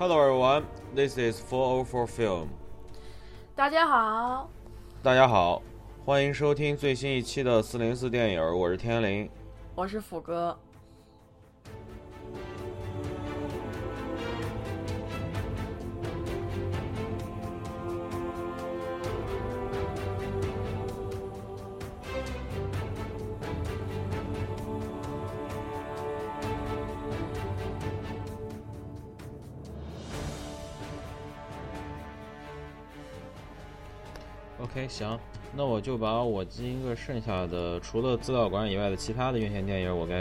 Hello everyone, this is 404 Film。大家好，大家好，欢迎收听最新一期的四零四电影，我是天灵。我是斧哥。行，那我就把我今个剩下的除了资料馆以外的其他的院线电影，我该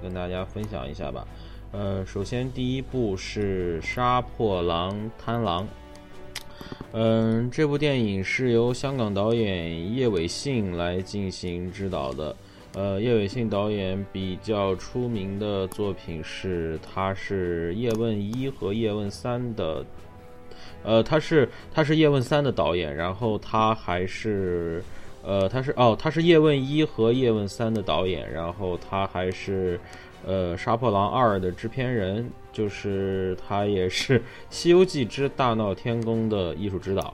跟大家分享一下吧。呃，首先第一部是《杀破狼贪狼》。嗯，这部电影是由香港导演叶伟信来进行指导的。呃，叶伟信导演比较出名的作品是，他是《叶问一》和《叶问三》的，呃，他是他是《叶问三》的导演，然后他还是，呃，他是哦，他是《叶问一》和《叶问三》的导演，然后他还是，呃，《杀破狼二》的制片人，就是他也是《西游记之大闹天宫》的艺术指导。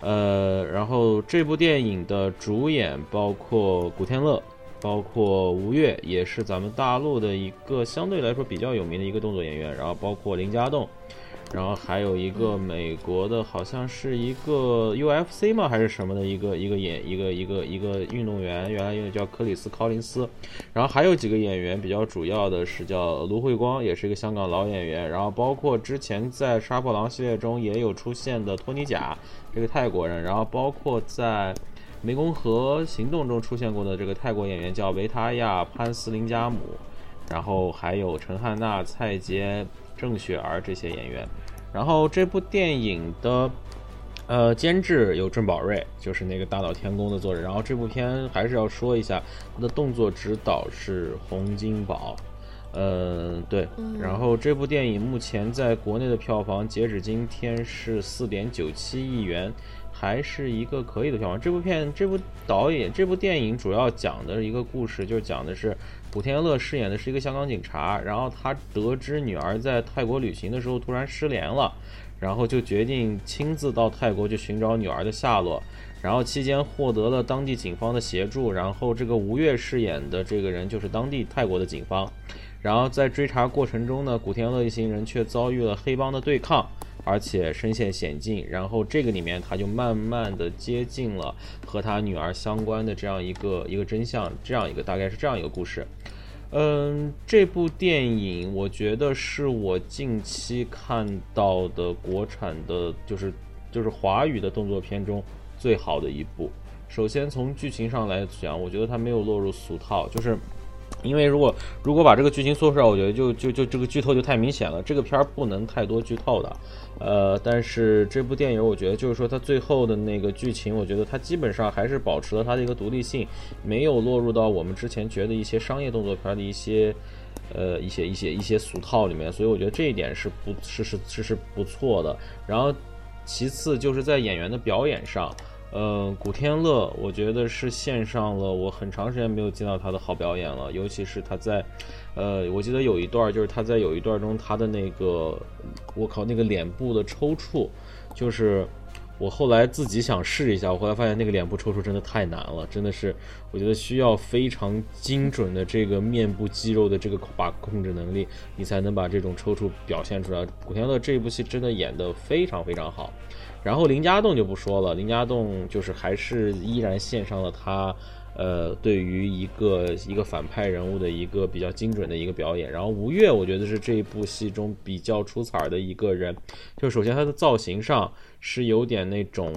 呃，然后这部电影的主演包括古天乐。包括吴越也是咱们大陆的一个相对来说比较有名的一个动作演员，然后包括林家栋，然后还有一个美国的，好像是一个 UFC 吗？还是什么的一个一个演一个一个一个运动员，原来用叫克里斯考林斯，然后还有几个演员比较主要的是叫卢慧光，也是一个香港老演员，然后包括之前在杀破狼系列中也有出现的托尼贾这个泰国人，然后包括在。湄公河行动中出现过的这个泰国演员叫维塔亚潘斯林加姆，然后还有陈汉娜、蔡洁、郑雪儿这些演员。然后这部电影的呃监制有郑宝瑞，就是那个大闹天宫的作者。然后这部片还是要说一下，他的动作指导是洪金宝。呃，对，然后这部电影目前在国内的票房，截止今天是四点九七亿元。还是一个可以的票房。这部片，这部导演，这部电影主要讲的一个故事，就是讲的是古天乐饰演的是一个香港警察，然后他得知女儿在泰国旅行的时候突然失联了，然后就决定亲自到泰国去寻找女儿的下落。然后期间获得了当地警方的协助，然后这个吴越饰演的这个人就是当地泰国的警方。然后在追查过程中呢，古天乐一行人却遭遇了黑帮的对抗。而且身陷险境，然后这个里面他就慢慢的接近了和他女儿相关的这样一个一个真相，这样一个大概是这样一个故事。嗯，这部电影我觉得是我近期看到的国产的，就是就是华语的动作片中最好的一部。首先从剧情上来讲，我觉得它没有落入俗套，就是。因为如果如果把这个剧情说出来，我觉得就就就这个剧透就太明显了。这个片儿不能太多剧透的，呃，但是这部电影我觉得就是说它最后的那个剧情，我觉得它基本上还是保持了它的一个独立性，没有落入到我们之前觉得一些商业动作片的一些呃一些一些一些俗套里面，所以我觉得这一点是不是是是是不错的。然后其次就是在演员的表演上。呃，古天乐，我觉得是献上了我很长时间没有见到他的好表演了，尤其是他在，呃，我记得有一段就是他在有一段中他的那个，我靠，那个脸部的抽搐，就是我后来自己想试一下，我后来发现那个脸部抽搐真的太难了，真的是我觉得需要非常精准的这个面部肌肉的这个把控制能力，你才能把这种抽搐表现出来。古天乐这部戏真的演得非常非常好。然后林家栋就不说了，林家栋就是还是依然献上了他，呃，对于一个一个反派人物的一个比较精准的一个表演。然后吴越，我觉得是这一部戏中比较出彩的一个人，就首先他的造型上是有点那种。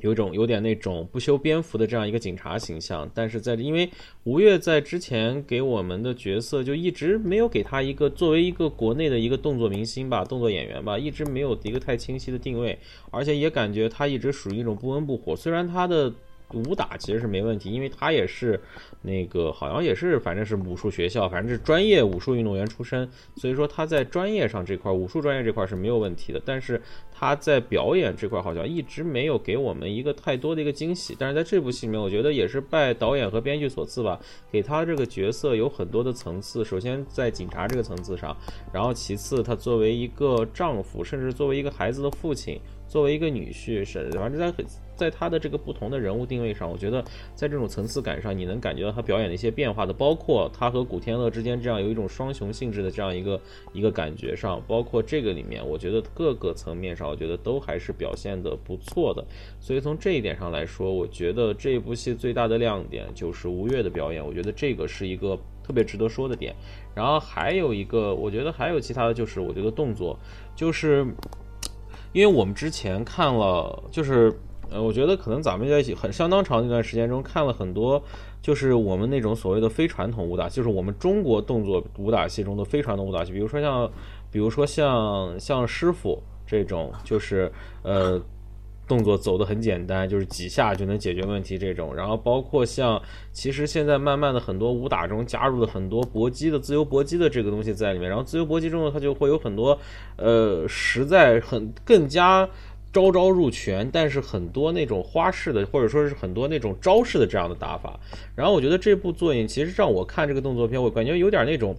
有种有点那种不修边幅的这样一个警察形象，但是在因为吴越在之前给我们的角色就一直没有给他一个作为一个国内的一个动作明星吧，动作演员吧，一直没有一个太清晰的定位，而且也感觉他一直属于一种不温不火。虽然他的武打其实是没问题，因为他也是那个好像也是反正是武术学校，反正是专业武术运动员出身，所以说他在专业上这块武术专业这块是没有问题的。但是他在表演这块好像一直没有给我们一个太多的一个惊喜。但是在这部戏里面，我觉得也是拜导演和编剧所赐吧，给他这个角色有很多的层次。首先在警察这个层次上，然后其次他作为一个丈夫，甚至作为一个孩子的父亲。作为一个女婿，是反正在在他的这个不同的人物定位上，我觉得在这种层次感上，你能感觉到他表演的一些变化的，包括他和古天乐之间这样有一种双雄性质的这样一个一个感觉上，包括这个里面，我觉得各个层面上，我觉得都还是表现的不错的。所以从这一点上来说，我觉得这部戏最大的亮点就是吴越的表演，我觉得这个是一个特别值得说的点。然后还有一个，我觉得还有其他的就是，我觉得动作就是。因为我们之前看了，就是呃，我觉得可能咱们在一起很相当长一段时间中看了很多，就是我们那种所谓的非传统武打，就是我们中国动作武打戏中的非传统武打戏，比如说像，比如说像像师傅这种，就是呃。动作走的很简单，就是几下就能解决问题这种。然后包括像，其实现在慢慢的很多武打中加入了很多搏击的自由搏击的这个东西在里面。然后自由搏击中呢，它就会有很多，呃，实在很更加招招入拳，但是很多那种花式的，或者说是很多那种招式的这样的打法。然后我觉得这部作品其实让我看这个动作片，我感觉有点那种。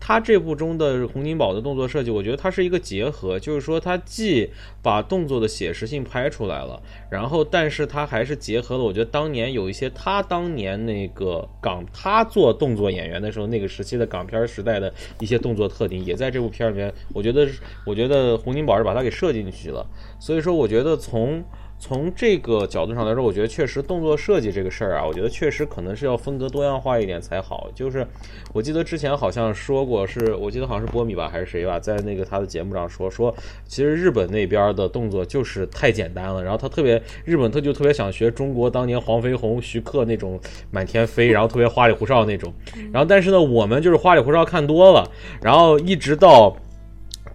他这部中的洪金宝的动作设计，我觉得它是一个结合，就是说它既把动作的写实性拍出来了，然后但是它还是结合了，我觉得当年有一些他当年那个港他做动作演员的时候那个时期的港片时代的一些动作特点，也在这部片里面，我觉得我觉得洪金宝是把它给设进去了，所以说我觉得从。从这个角度上来说，我觉得确实动作设计这个事儿啊，我觉得确实可能是要风格多样化一点才好。就是我记得之前好像说过，是我记得好像是波米吧还是谁吧，在那个他的节目上说说，其实日本那边的动作就是太简单了，然后他特别日本他就特别想学中国当年黄飞鸿、徐克那种满天飞，然后特别花里胡哨那种。然后但是呢，我们就是花里胡哨看多了，然后一直到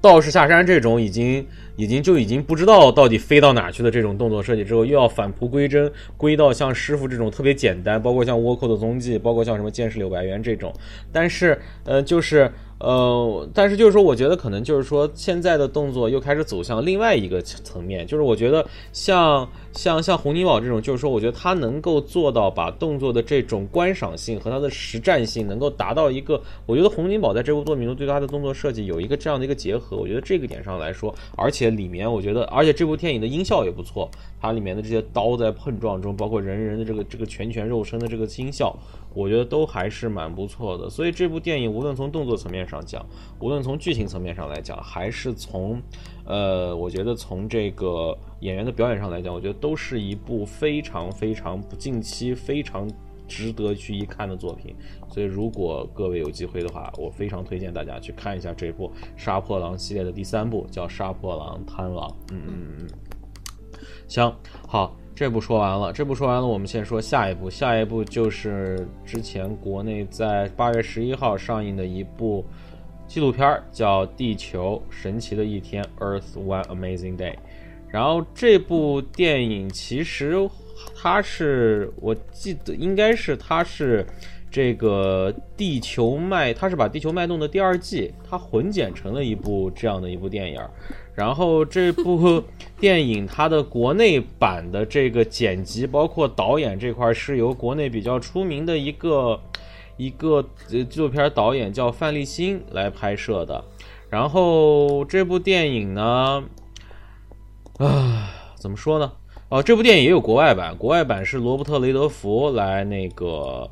道士下山这种已经。已经就已经不知道到底飞到哪去的这种动作设计之后，又要返璞归真，归到像师傅这种特别简单，包括像倭寇的踪迹，包括像什么剑士柳白猿这种，但是呃，就是。呃，但是就是说，我觉得可能就是说，现在的动作又开始走向另外一个层面，就是我觉得像像像洪金宝这种，就是说，我觉得他能够做到把动作的这种观赏性和他的实战性能够达到一个，我觉得洪金宝在这部作品中对他的动作设计有一个这样的一个结合，我觉得这个点上来说，而且里面我觉得，而且这部电影的音效也不错，它里面的这些刀在碰撞中，包括人人的这个这个拳拳肉身的这个音效。我觉得都还是蛮不错的，所以这部电影无论从动作层面上讲，无论从剧情层面上来讲，还是从，呃，我觉得从这个演员的表演上来讲，我觉得都是一部非常非常近期非常值得去一看的作品。所以如果各位有机会的话，我非常推荐大家去看一下这部《杀破狼》系列的第三部，叫《杀破狼贪狼》。嗯嗯嗯，行，好。这部说完了，这部说完了，我们先说下一部。下一部就是之前国内在八月十一号上映的一部纪录片，叫《地球神奇的一天》（Earth One Amazing Day）。然后这部电影其实它是我记得应该是它是这个《地球脉》，它是把《地球脉动》的第二季它混剪成了一部这样的一部电影。然后这部电影它的国内版的这个剪辑，包括导演这块是由国内比较出名的一个一个呃纪录片导演叫范立新来拍摄的。然后这部电影呢，啊，怎么说呢？哦，这部电影也有国外版，国外版是罗伯特雷德福来那个。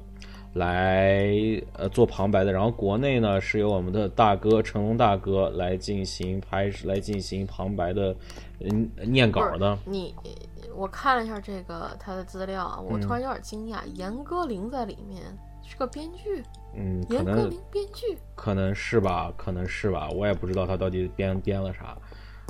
来呃做旁白的，然后国内呢是由我们的大哥成龙大哥来进行拍，来进行旁白的嗯念稿的。你我看了一下这个他的资料啊，我突然有点惊讶，严歌苓在里面是个编剧。嗯，严歌苓编剧可能是吧，可能是吧，我也不知道他到底编编了啥。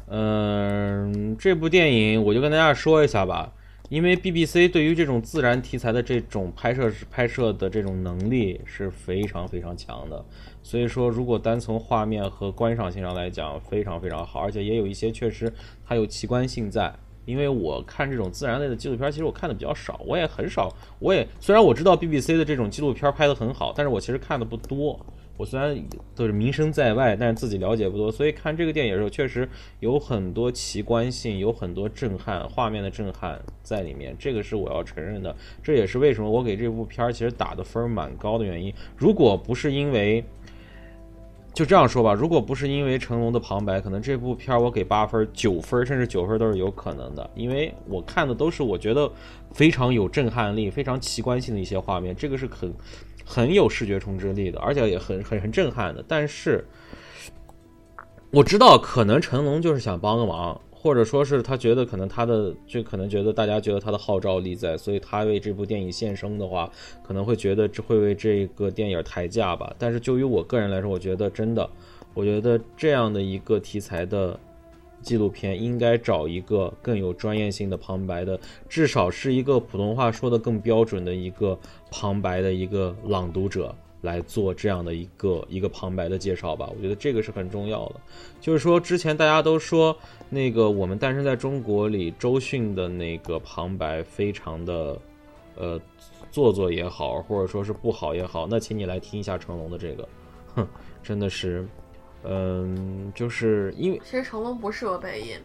嗯，这部电影我就跟大家说一下吧。因为 BBC 对于这种自然题材的这种拍摄拍摄的这种能力是非常非常强的，所以说如果单从画面和观赏性上来讲，非常非常好，而且也有一些确实它有奇观性在，因为我看这种自然类的纪录片，其实我看的比较少，我也很少，我也虽然我知道 BBC 的这种纪录片拍的很好，但是我其实看的不多。我虽然都是名声在外，但是自己了解不多，所以看这个电影的时候，确实有很多奇观性，有很多震撼画面的震撼在里面，这个是我要承认的。这也是为什么我给这部片儿其实打的分蛮高的原因。如果不是因为就这样说吧，如果不是因为成龙的旁白，可能这部片我给八分、九分，甚至九分都是有可能的。因为我看的都是我觉得非常有震撼力、非常奇观性的一些画面，这个是很很有视觉冲击力的，而且也很很很震撼的。但是我知道，可能成龙就是想帮个忙。或者说是他觉得可能他的就可能觉得大家觉得他的号召力在，所以他为这部电影献声的话，可能会觉得这会为这个电影抬价吧。但是就于我个人来说，我觉得真的，我觉得这样的一个题材的纪录片，应该找一个更有专业性的旁白的，至少是一个普通话说的更标准的一个旁白的一个朗读者。来做这样的一个一个旁白的介绍吧，我觉得这个是很重要的。就是说，之前大家都说那个我们诞生在中国里，周迅的那个旁白非常的呃做作也好，或者说是不好也好，那请你来听一下成龙的这个，哼，真的是，嗯，就是因为其实成龙不适合配音。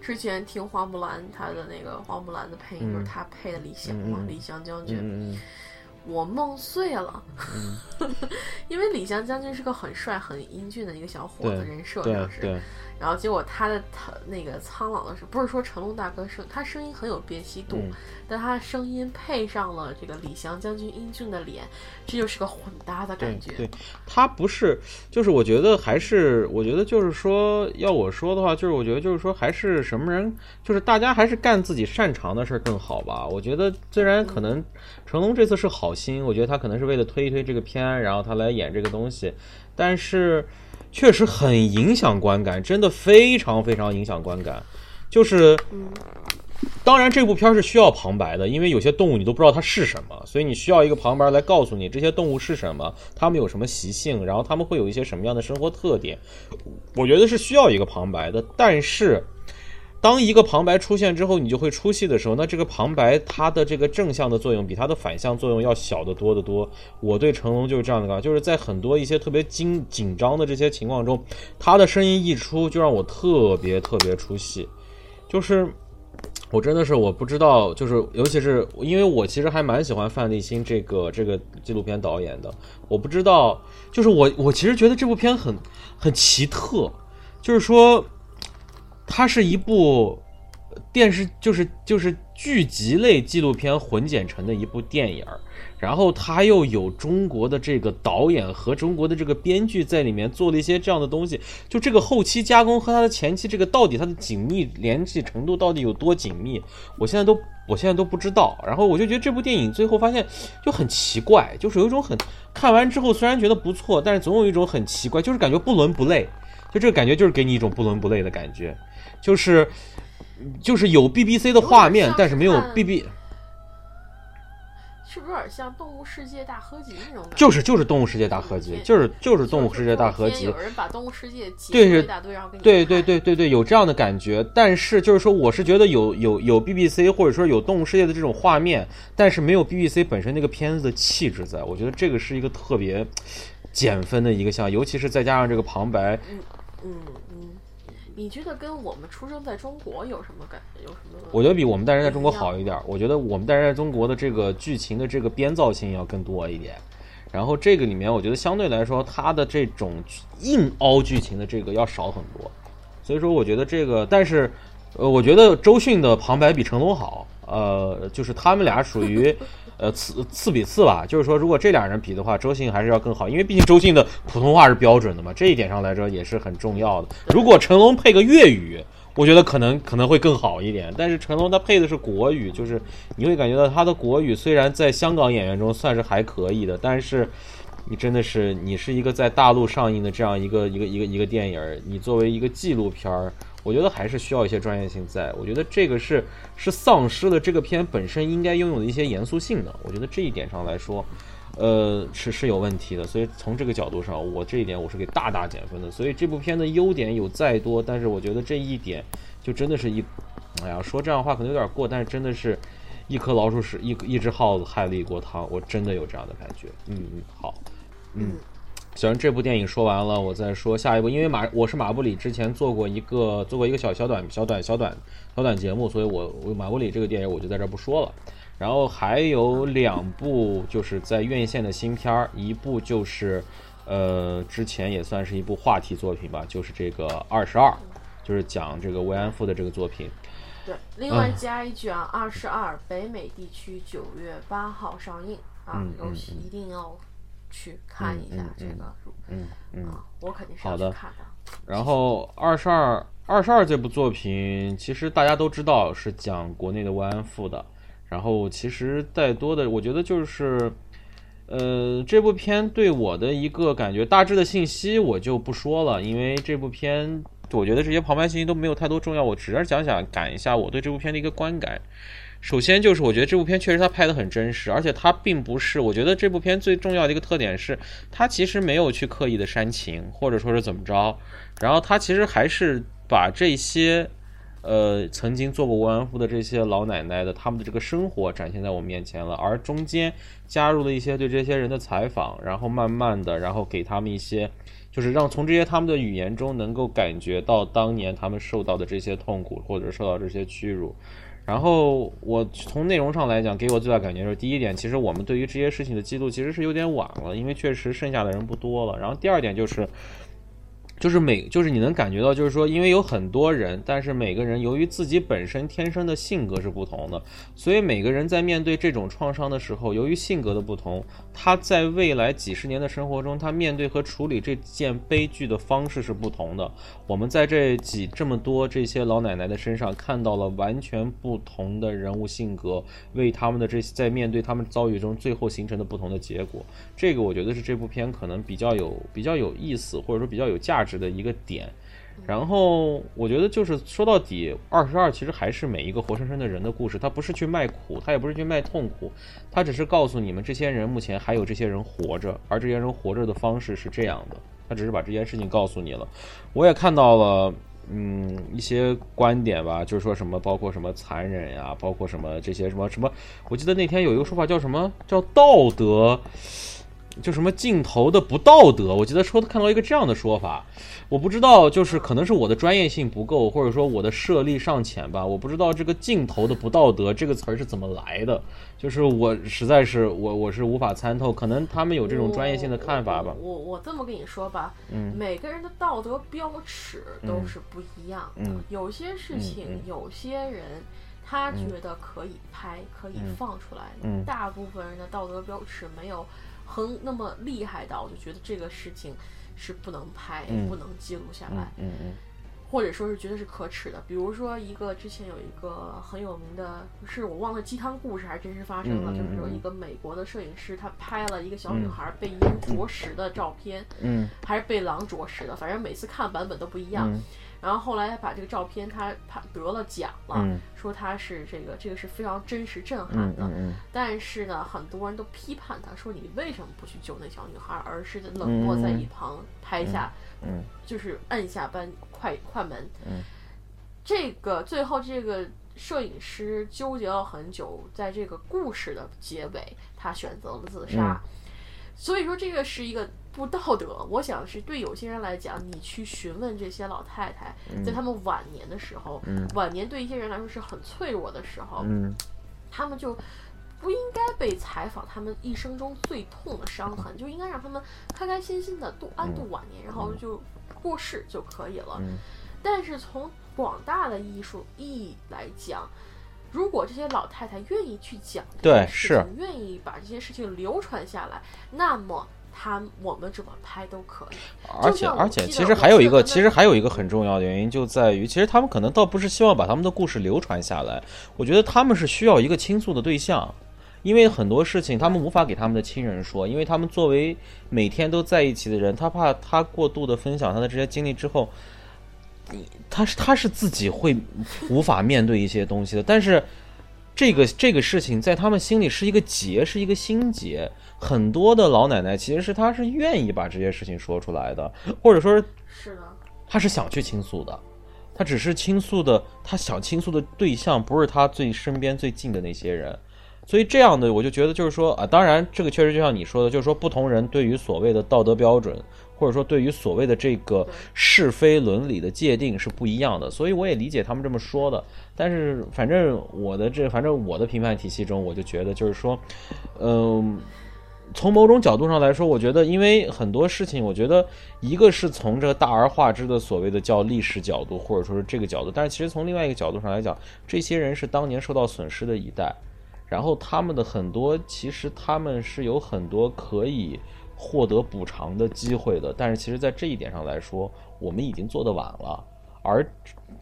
之前听花木兰他的那个花木兰的配音，就是他配的李翔嘛，李翔将军。我梦碎了，因为李湘将军是个很帅、很英俊的一个小伙子，人设上是。然后结果他的他那个苍老的是，不是说成龙大哥声，他声音很有辨析度，但他的声音配上了这个李翔将军英俊的脸，这就是个混搭的感觉。对，他不是，就是我觉得还是，我觉得就是说，要我说的话，就是我觉得就是说，还是什么人，就是大家还是干自己擅长的事儿更好吧。我觉得虽然可能成龙这次是好心，我觉得他可能是为了推一推这个片，然后他来演这个东西，但是。确实很影响观感，真的非常非常影响观感。就是，当然这部片是需要旁白的，因为有些动物你都不知道它是什么，所以你需要一个旁白来告诉你这些动物是什么，它们有什么习性，然后它们会有一些什么样的生活特点。我觉得是需要一个旁白的，但是。当一个旁白出现之后，你就会出戏的时候，那这个旁白它的这个正向的作用比它的反向作用要小得多得多。我对成龙就是这样的感就是在很多一些特别紧紧张的这些情况中，他的声音一出就让我特别特别出戏。就是我真的是我不知道，就是尤其是因为我其实还蛮喜欢范立新这个这个纪录片导演的，我不知道，就是我我其实觉得这部片很很奇特，就是说。它是一部电视，就是就是剧集类纪录片混剪成的一部电影儿，然后它又有中国的这个导演和中国的这个编剧在里面做了一些这样的东西，就这个后期加工和它的前期这个到底它的紧密联系程度到底有多紧密，我现在都我现在都不知道。然后我就觉得这部电影最后发现就很奇怪，就是有一种很看完之后虽然觉得不错，但是总有一种很奇怪，就是感觉不伦不类，就这个感觉就是给你一种不伦不类的感觉。就是，就是有 BBC 的画面，但是没有 BB，是不是有点像《动物世界大合集》那种？就是就是《动物世界大合集》，就是就是《动物世界大合集》。有人把《动物世界》对是一大堆，然后给你对对对对对，有这样的感觉。但是就是说，我是觉得有有有 BBC 或者说有《动物世界》的这种画面，但是没有 BBC 本身那个片子的气质，在我觉得这个是一个特别减分的一个项，尤其是再加上这个旁白，嗯嗯。你觉得跟我们出生在中国有什么感？有什么？我觉得比我们诞生在中国好一点。我觉得我们诞生在中国的这个剧情的这个编造性要更多一点。然后这个里面，我觉得相对来说，它的这种硬凹剧情的这个要少很多。所以说，我觉得这个，但是，呃，我觉得周迅的旁白比成龙好。呃，就是他们俩属于。呃，次次比次吧，就是说，如果这俩人比的话，周迅还是要更好，因为毕竟周迅的普通话是标准的嘛，这一点上来说也是很重要的。如果成龙配个粤语，我觉得可能可能会更好一点。但是成龙他配的是国语，就是你会感觉到他的国语虽然在香港演员中算是还可以的，但是你真的是你是一个在大陆上映的这样一个一个一个一个电影，你作为一个纪录片儿。我觉得还是需要一些专业性，在我觉得这个是是丧失了这个片本身应该拥有的一些严肃性的。我觉得这一点上来说，呃，是是有问题的。所以从这个角度上，我这一点我是给大大减分的。所以这部片的优点有再多，但是我觉得这一点就真的是一哎呀，说这样的话可能有点过，但是真的是一颗老鼠屎，一一只耗子害了一锅汤，我真的有这样的感觉。嗯嗯，好，嗯。行，这部电影说完了，我再说下一部。因为马我是马布里之前做过一个做过一个小小短小短小短小短节目，所以我我马布里这个电影我就在这不说了。然后还有两部就是在院线的新片儿，一部就是呃之前也算是一部话题作品吧，就是这个《二十二》，就是讲这个慰安妇的这个作品。对，另外加一句啊，《二十二》北美地区九月八号上映啊，尤其一定要。去看一下这个，嗯嗯，我肯定是要去看的。然后二十二二十二这部作品，其实大家都知道是讲国内的慰安妇的。然后其实再多的，我觉得就是，呃，这部片对我的一个感觉，大致的信息我就不说了，因为这部片我觉得这些旁白信息都没有太多重要，我只是讲讲赶一下我对这部片的一个观感。首先就是，我觉得这部片确实它拍的很真实，而且它并不是，我觉得这部片最重要的一个特点是，它其实没有去刻意的煽情，或者说是怎么着，然后它其实还是把这些，呃，曾经做过慰安妇的这些老奶奶的他们的这个生活展现在我面前了，而中间加入了一些对这些人的采访，然后慢慢的，然后给他们一些，就是让从这些他们的语言中能够感觉到当年他们受到的这些痛苦，或者受到这些屈辱。然后我从内容上来讲，给我最大感觉就是，第一点，其实我们对于这些事情的记录其实是有点晚了，因为确实剩下的人不多了。然后第二点就是。就是每就是你能感觉到，就是说，因为有很多人，但是每个人由于自己本身天生的性格是不同的，所以每个人在面对这种创伤的时候，由于性格的不同，他在未来几十年的生活中，他面对和处理这件悲剧的方式是不同的。我们在这几这么多这些老奶奶的身上看到了完全不同的人物性格，为他们的这些在面对他们遭遇中最后形成的不同的结果。这个我觉得是这部片可能比较有比较有意思，或者说比较有价值。值的一个点，然后我觉得就是说到底，二十二其实还是每一个活生生的人的故事，他不是去卖苦，他也不是去卖痛苦，他只是告诉你们这些人目前还有这些人活着，而这些人活着的方式是这样的，他只是把这件事情告诉你了。我也看到了，嗯，一些观点吧，就是说什么包括什么残忍呀，包括什么这些什么什么，我记得那天有一个说法叫什么叫道德。就什么镜头的不道德，我记得说看到一个这样的说法，我不知道，就是可能是我的专业性不够，或者说我的涉猎尚浅吧，我不知道这个镜头的不道德这个词儿是怎么来的，就是我实在是我我是无法参透，可能他们有这种专业性的看法吧。我我这么跟你说吧，嗯，每个人的道德标尺都是不一样的，有些事情有些人他觉得可以拍可以放出来，大部分人的道德标尺没有。很那么厉害到，我就觉得这个事情是不能拍、不能记录下来，嗯嗯，或者说是觉得是可耻的。比如说一个之前有一个很有名的，是我忘了鸡汤故事还是真实发生了，就是说一个美国的摄影师，他拍了一个小女孩被鹰啄食的照片，嗯，还是被狼啄食的，反正每次看版本都不一样。然后后来他把这个照片他他得了奖了，说他是这个这个是非常真实震撼的。但是呢，很多人都批判他说你为什么不去救那小女孩，而是冷漠在一旁拍下，就是按下扳快快门。这个最后这个摄影师纠结了很久，在这个故事的结尾，他选择了自杀。所以说这个是一个。不道德，我想是对有些人来讲，你去询问这些老太太，在他们晚年的时候，晚年对一些人来说是很脆弱的时候，他们就不应该被采访他们一生中最痛的伤痕，就应该让他们开开心心的度安度晚年，然后就过世就可以了。但是从广大的艺术意义来讲，如果这些老太太愿意去讲这些事情，愿意把这些事情流传下来，那么。他我们怎么拍都可以，而且而且其实还有一个其实还有一个很重要的原因就在于，其实他们可能倒不是希望把他们的故事流传下来，我觉得他们是需要一个倾诉的对象，因为很多事情他们无法给他们的亲人说，因为他们作为每天都在一起的人，他怕他过度的分享他的这些经历之后，他是他是自己会无法面对一些东西的，但是这个这个事情在他们心里是一个结，是一个心结。很多的老奶奶其实是她是愿意把这些事情说出来的，或者说，是的，她是想去倾诉的。她只是倾诉的，她想倾诉的对象不是她最身边最近的那些人。所以这样的，我就觉得就是说啊，当然这个确实就像你说的，就是说不同人对于所谓的道德标准，或者说对于所谓的这个是非伦理的界定是不一样的。所以我也理解他们这么说的。但是反正我的这，反正我的评判体系中，我就觉得就是说，嗯，从某种角度上来说，我觉得因为很多事情，我觉得一个是从这个大而化之的所谓的叫历史角度，或者说是这个角度，但是其实从另外一个角度上来讲，这些人是当年受到损失的一代。然后他们的很多，其实他们是有很多可以获得补偿的机会的，但是其实，在这一点上来说，我们已经做得晚了。而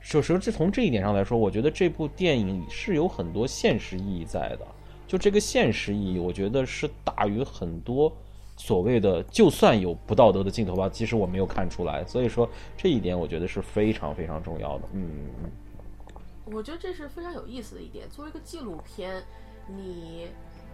就是这从这一点上来说，我觉得这部电影是有很多现实意义在的。就这个现实意义，我觉得是大于很多所谓的，就算有不道德的镜头吧，其实我没有看出来。所以说这一点，我觉得是非常非常重要的。嗯，我觉得这是非常有意思的一点，作为一个纪录片。你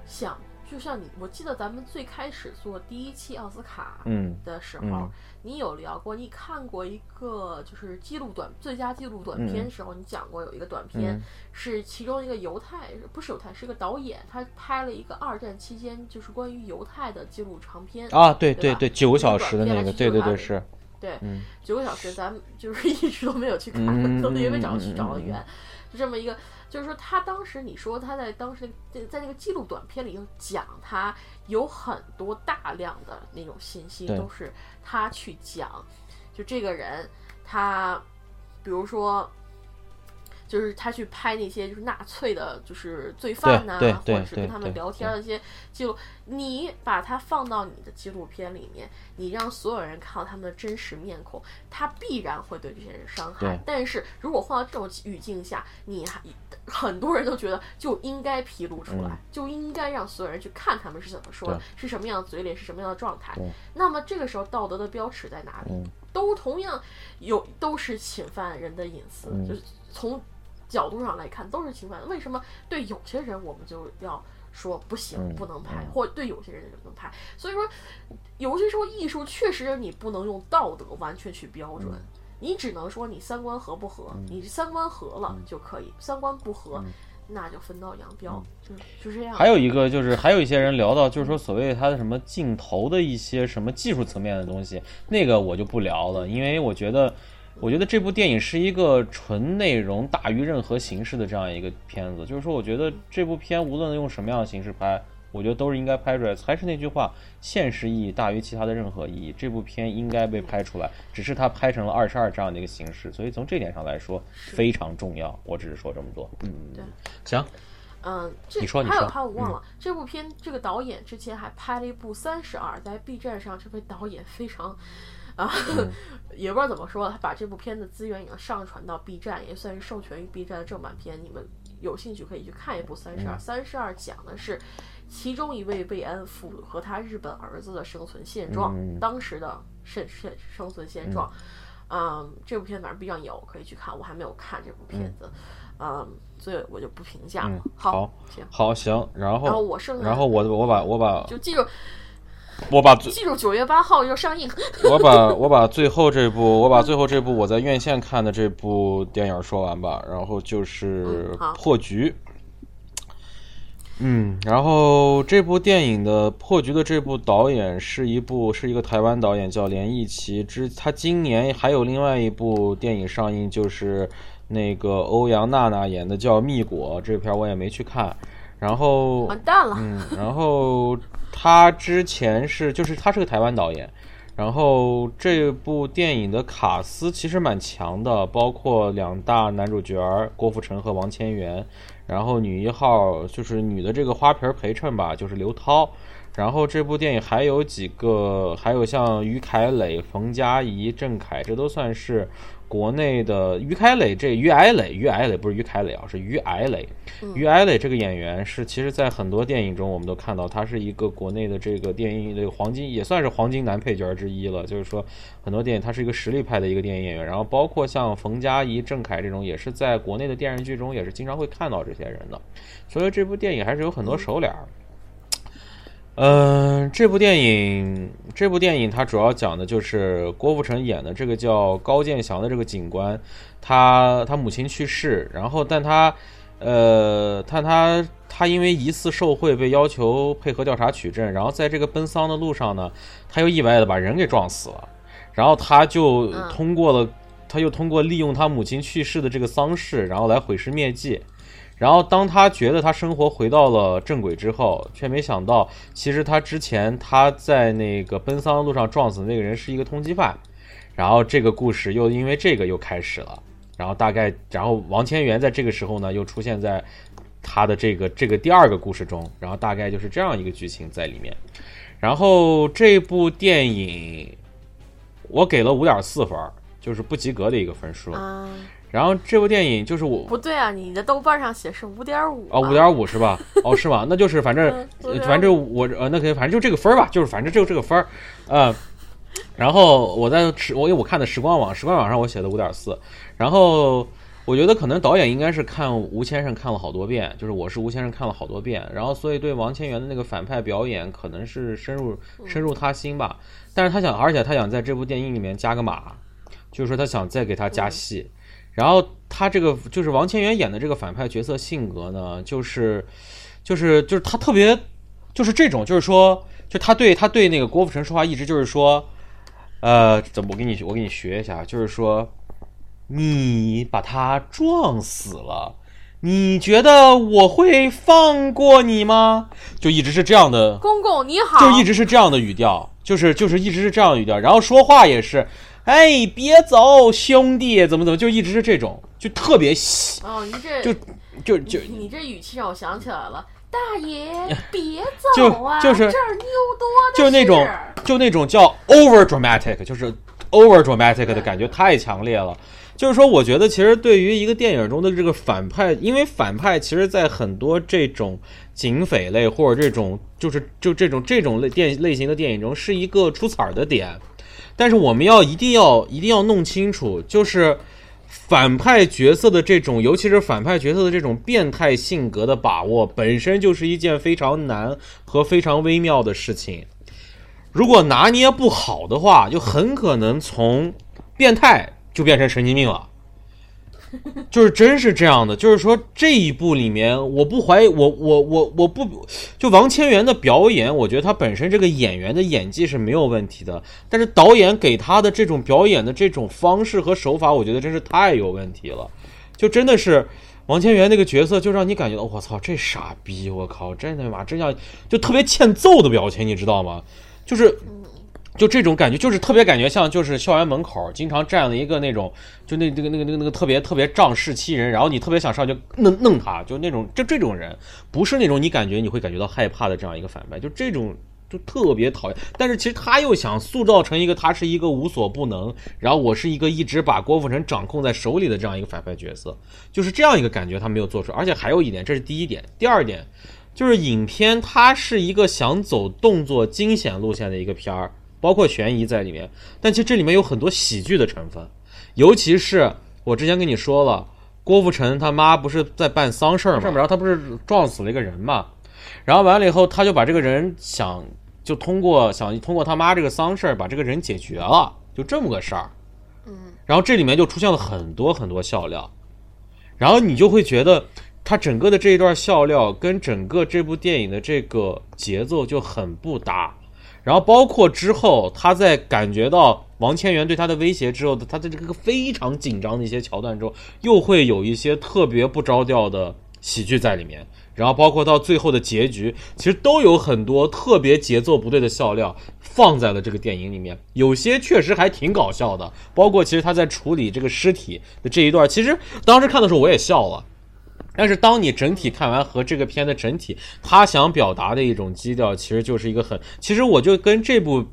想，就像你，我记得咱们最开始做第一期奥斯卡的时候，你有聊过，你看过一个就是记录短最佳记录短片的时候，你讲过有一个短片是其中一个犹太，不是犹太，是个导演，他拍了一个二战期间就是关于犹太的记录长片啊，对对对，九个小时的那个，对对对是，对，九个小时，咱们就是一直都没有去看，都因为找去找了源，就这么一个。就是说，他当时你说他在当时在那个记录短片里头讲，他有很多大量的那种信息都是他去讲，就这个人，他比如说。就是他去拍那些就是纳粹的，就是罪犯呐，或者是跟他们聊天的一些记录。你把它放到你的纪录片里面，你让所有人看到他们的真实面孔，他必然会对这些人伤害。但是如果放到这种语境下，你还很多人都觉得就应该披露出来，就应该让所有人去看他们是怎么说的，是什么样的嘴脸，是什么样的状态。那么这个时候道德的标尺在哪里？都同样有，都是侵犯人的隐私，就是从。角度上来看都是侵犯，为什么对有些人我们就要说不行，不能拍，或对有些人就能拍？所以说，有些时候艺术确实你不能用道德完全去标准，你只能说你三观合不合，你三观合了就可以，三观不合那就分道扬镳，就就这样。还有一个就是，还有一些人聊到就是说所谓他的什么镜头的一些什么技术层面的东西，那个我就不聊了，因为我觉得。我觉得这部电影是一个纯内容大于任何形式的这样一个片子，就是说，我觉得这部片无论用什么样的形式拍，我觉得都是应该拍出来。还是那句话，现实意义大于其他的任何意义。这部片应该被拍出来，只是它拍成了二十二这样的一个形式，所以从这点上来说非常重要。我只是说这么多。嗯，对，行。嗯，你说，还有还有，我忘了这部片，这个导演之前还拍了一部《三十二》，在 B 站上，这位导演非常。啊，也不知道怎么说，他把这部片的资源已经上传到 B 站，也算是授权于 B 站的正版片。你们有兴趣可以去看一部《三十二》。三十二讲的是其中一位慰安妇和他日本儿子的生存现状，当时的生生生存现状。嗯，这部片反正 B 站有，可以去看。我还没有看这部片子，嗯，所以我就不评价了。好，行，好行，然后然后我剩然后我我把我把就记住。我把记住九月八号要上映。我把 我把最后这部我把最后这部我在院线看的这部电影说完吧，然后就是破局。嗯，然后这部电影的破局的这部导演是一部是一个台湾导演叫连奕奇，之他今年还有另外一部电影上映，就是那个欧阳娜娜演的叫《蜜果》，这片我也没去看。然后完蛋了。嗯，然后。他之前是，就是他是个台湾导演，然后这部电影的卡斯其实蛮强的，包括两大男主角郭富城和王千源，然后女一号就是女的这个花瓶陪衬吧，就是刘涛，然后这部电影还有几个，还有像于凯磊、冯佳怡、郑恺，这都算是。国内的于凯磊，这于矮磊，于矮磊不是于凯磊啊，是于矮磊。于矮磊这个演员是，其实，在很多电影中，我们都看到他是一个国内的这个电影的黄金，也算是黄金男配角之一了。就是说，很多电影他是一个实力派的一个电影演员。然后，包括像冯佳怡、郑恺这种，也是在国内的电视剧中，也是经常会看到这些人的。所以，这部电影还是有很多熟脸儿。嗯，这部电影，这部电影它主要讲的就是郭富城演的这个叫高建祥的这个警官，他他母亲去世，然后但他，呃，但他他因为疑似受贿被要求配合调查取证，然后在这个奔丧的路上呢，他又意外的把人给撞死了，然后他就通过了，他又通过利用他母亲去世的这个丧事，然后来毁尸灭迹。然后，当他觉得他生活回到了正轨之后，却没想到，其实他之前他在那个奔丧路上撞死的那个人是一个通缉犯。然后这个故事又因为这个又开始了。然后大概，然后王千源在这个时候呢，又出现在他的这个这个第二个故事中。然后大概就是这样一个剧情在里面。然后这部电影我给了五点四分，就是不及格的一个分数。然后这部电影就是我不对啊，你的豆瓣上写是五点五啊，五点五是吧？哦，是吗？那就是反正反正我呃，那可以，反正就这个分儿吧，就是反正就这个分儿，呃，然后我在时我因为我看的时光网，时光网上我写的五点四，然后我觉得可能导演应该是看吴先生看了好多遍，就是我是吴先生看了好多遍，然后所以对王千源的那个反派表演可能是深入深入他心吧，但是他想，而且他想在这部电影里面加个码，就是说他想再给他加戏。然后他这个就是王千源演的这个反派角色性格呢，就是，就是就是他特别，就是这种，就是说，就他对他对那个郭富城说话，一直就是说，呃，怎么我给你我给你学一下，就是说，你把他撞死了，你觉得我会放过你吗？就一直是这样的，公公你好，就一直是这样的语调，就是就是一直是这样的语调，然后说话也是。哎，别走，兄弟，怎么怎么，就一直是这种，就特别细。哦，你这就就就你这语气让我想起来了，大爷 别走啊，就是这儿妞多的就那种就那种叫 over dramatic，就是 over dramatic 的感觉太强烈了。就是说，我觉得其实对于一个电影中的这个反派，因为反派其实，在很多这种警匪类或者这种就是就这种这种类电类型的电影中，是一个出彩儿的点。但是我们要一定要一定要弄清楚，就是反派角色的这种，尤其是反派角色的这种变态性格的把握，本身就是一件非常难和非常微妙的事情。如果拿捏不好的话，就很可能从变态就变成神经病了。就是真是这样的，就是说这一部里面，我不怀疑，我我我我不就王千源的表演，我觉得他本身这个演员的演技是没有问题的，但是导演给他的这种表演的这种方式和手法，我觉得真是太有问题了。就真的是王千源那个角色，就让你感觉我操，这傻逼，我靠，真他妈真像就特别欠揍的表情，你知道吗？就是。就这种感觉，就是特别感觉像，就是校园门口经常站了一个那种，就那那个那个那个那个特别特别仗势欺人，然后你特别想上去弄弄他，就那种就这种人，不是那种你感觉你会感觉到害怕的这样一个反派，就这种就特别讨厌。但是其实他又想塑造成一个他是一个无所不能，然后我是一个一直把郭富城掌控在手里的这样一个反派角色，就是这样一个感觉他没有做出。而且还有一点，这是第一点，第二点就是影片它是一个想走动作惊险路线的一个片儿。包括悬疑在里面，但其实这里面有很多喜剧的成分，尤其是我之前跟你说了，郭富城他妈不是在办丧事儿嘛，然后他不是撞死了一个人嘛，然后完了以后，他就把这个人想就通过想通过他妈这个丧事儿把这个人解决了，就这么个事儿，嗯，然后这里面就出现了很多很多笑料，然后你就会觉得他整个的这一段笑料跟整个这部电影的这个节奏就很不搭。然后包括之后，他在感觉到王千源对他的威胁之后，他的这个非常紧张的一些桥段之后，又会有一些特别不着调的喜剧在里面。然后包括到最后的结局，其实都有很多特别节奏不对的笑料放在了这个电影里面。有些确实还挺搞笑的，包括其实他在处理这个尸体的这一段，其实当时看的时候我也笑了。但是当你整体看完和这个片的整体，他想表达的一种基调，其实就是一个很……其实我就跟这部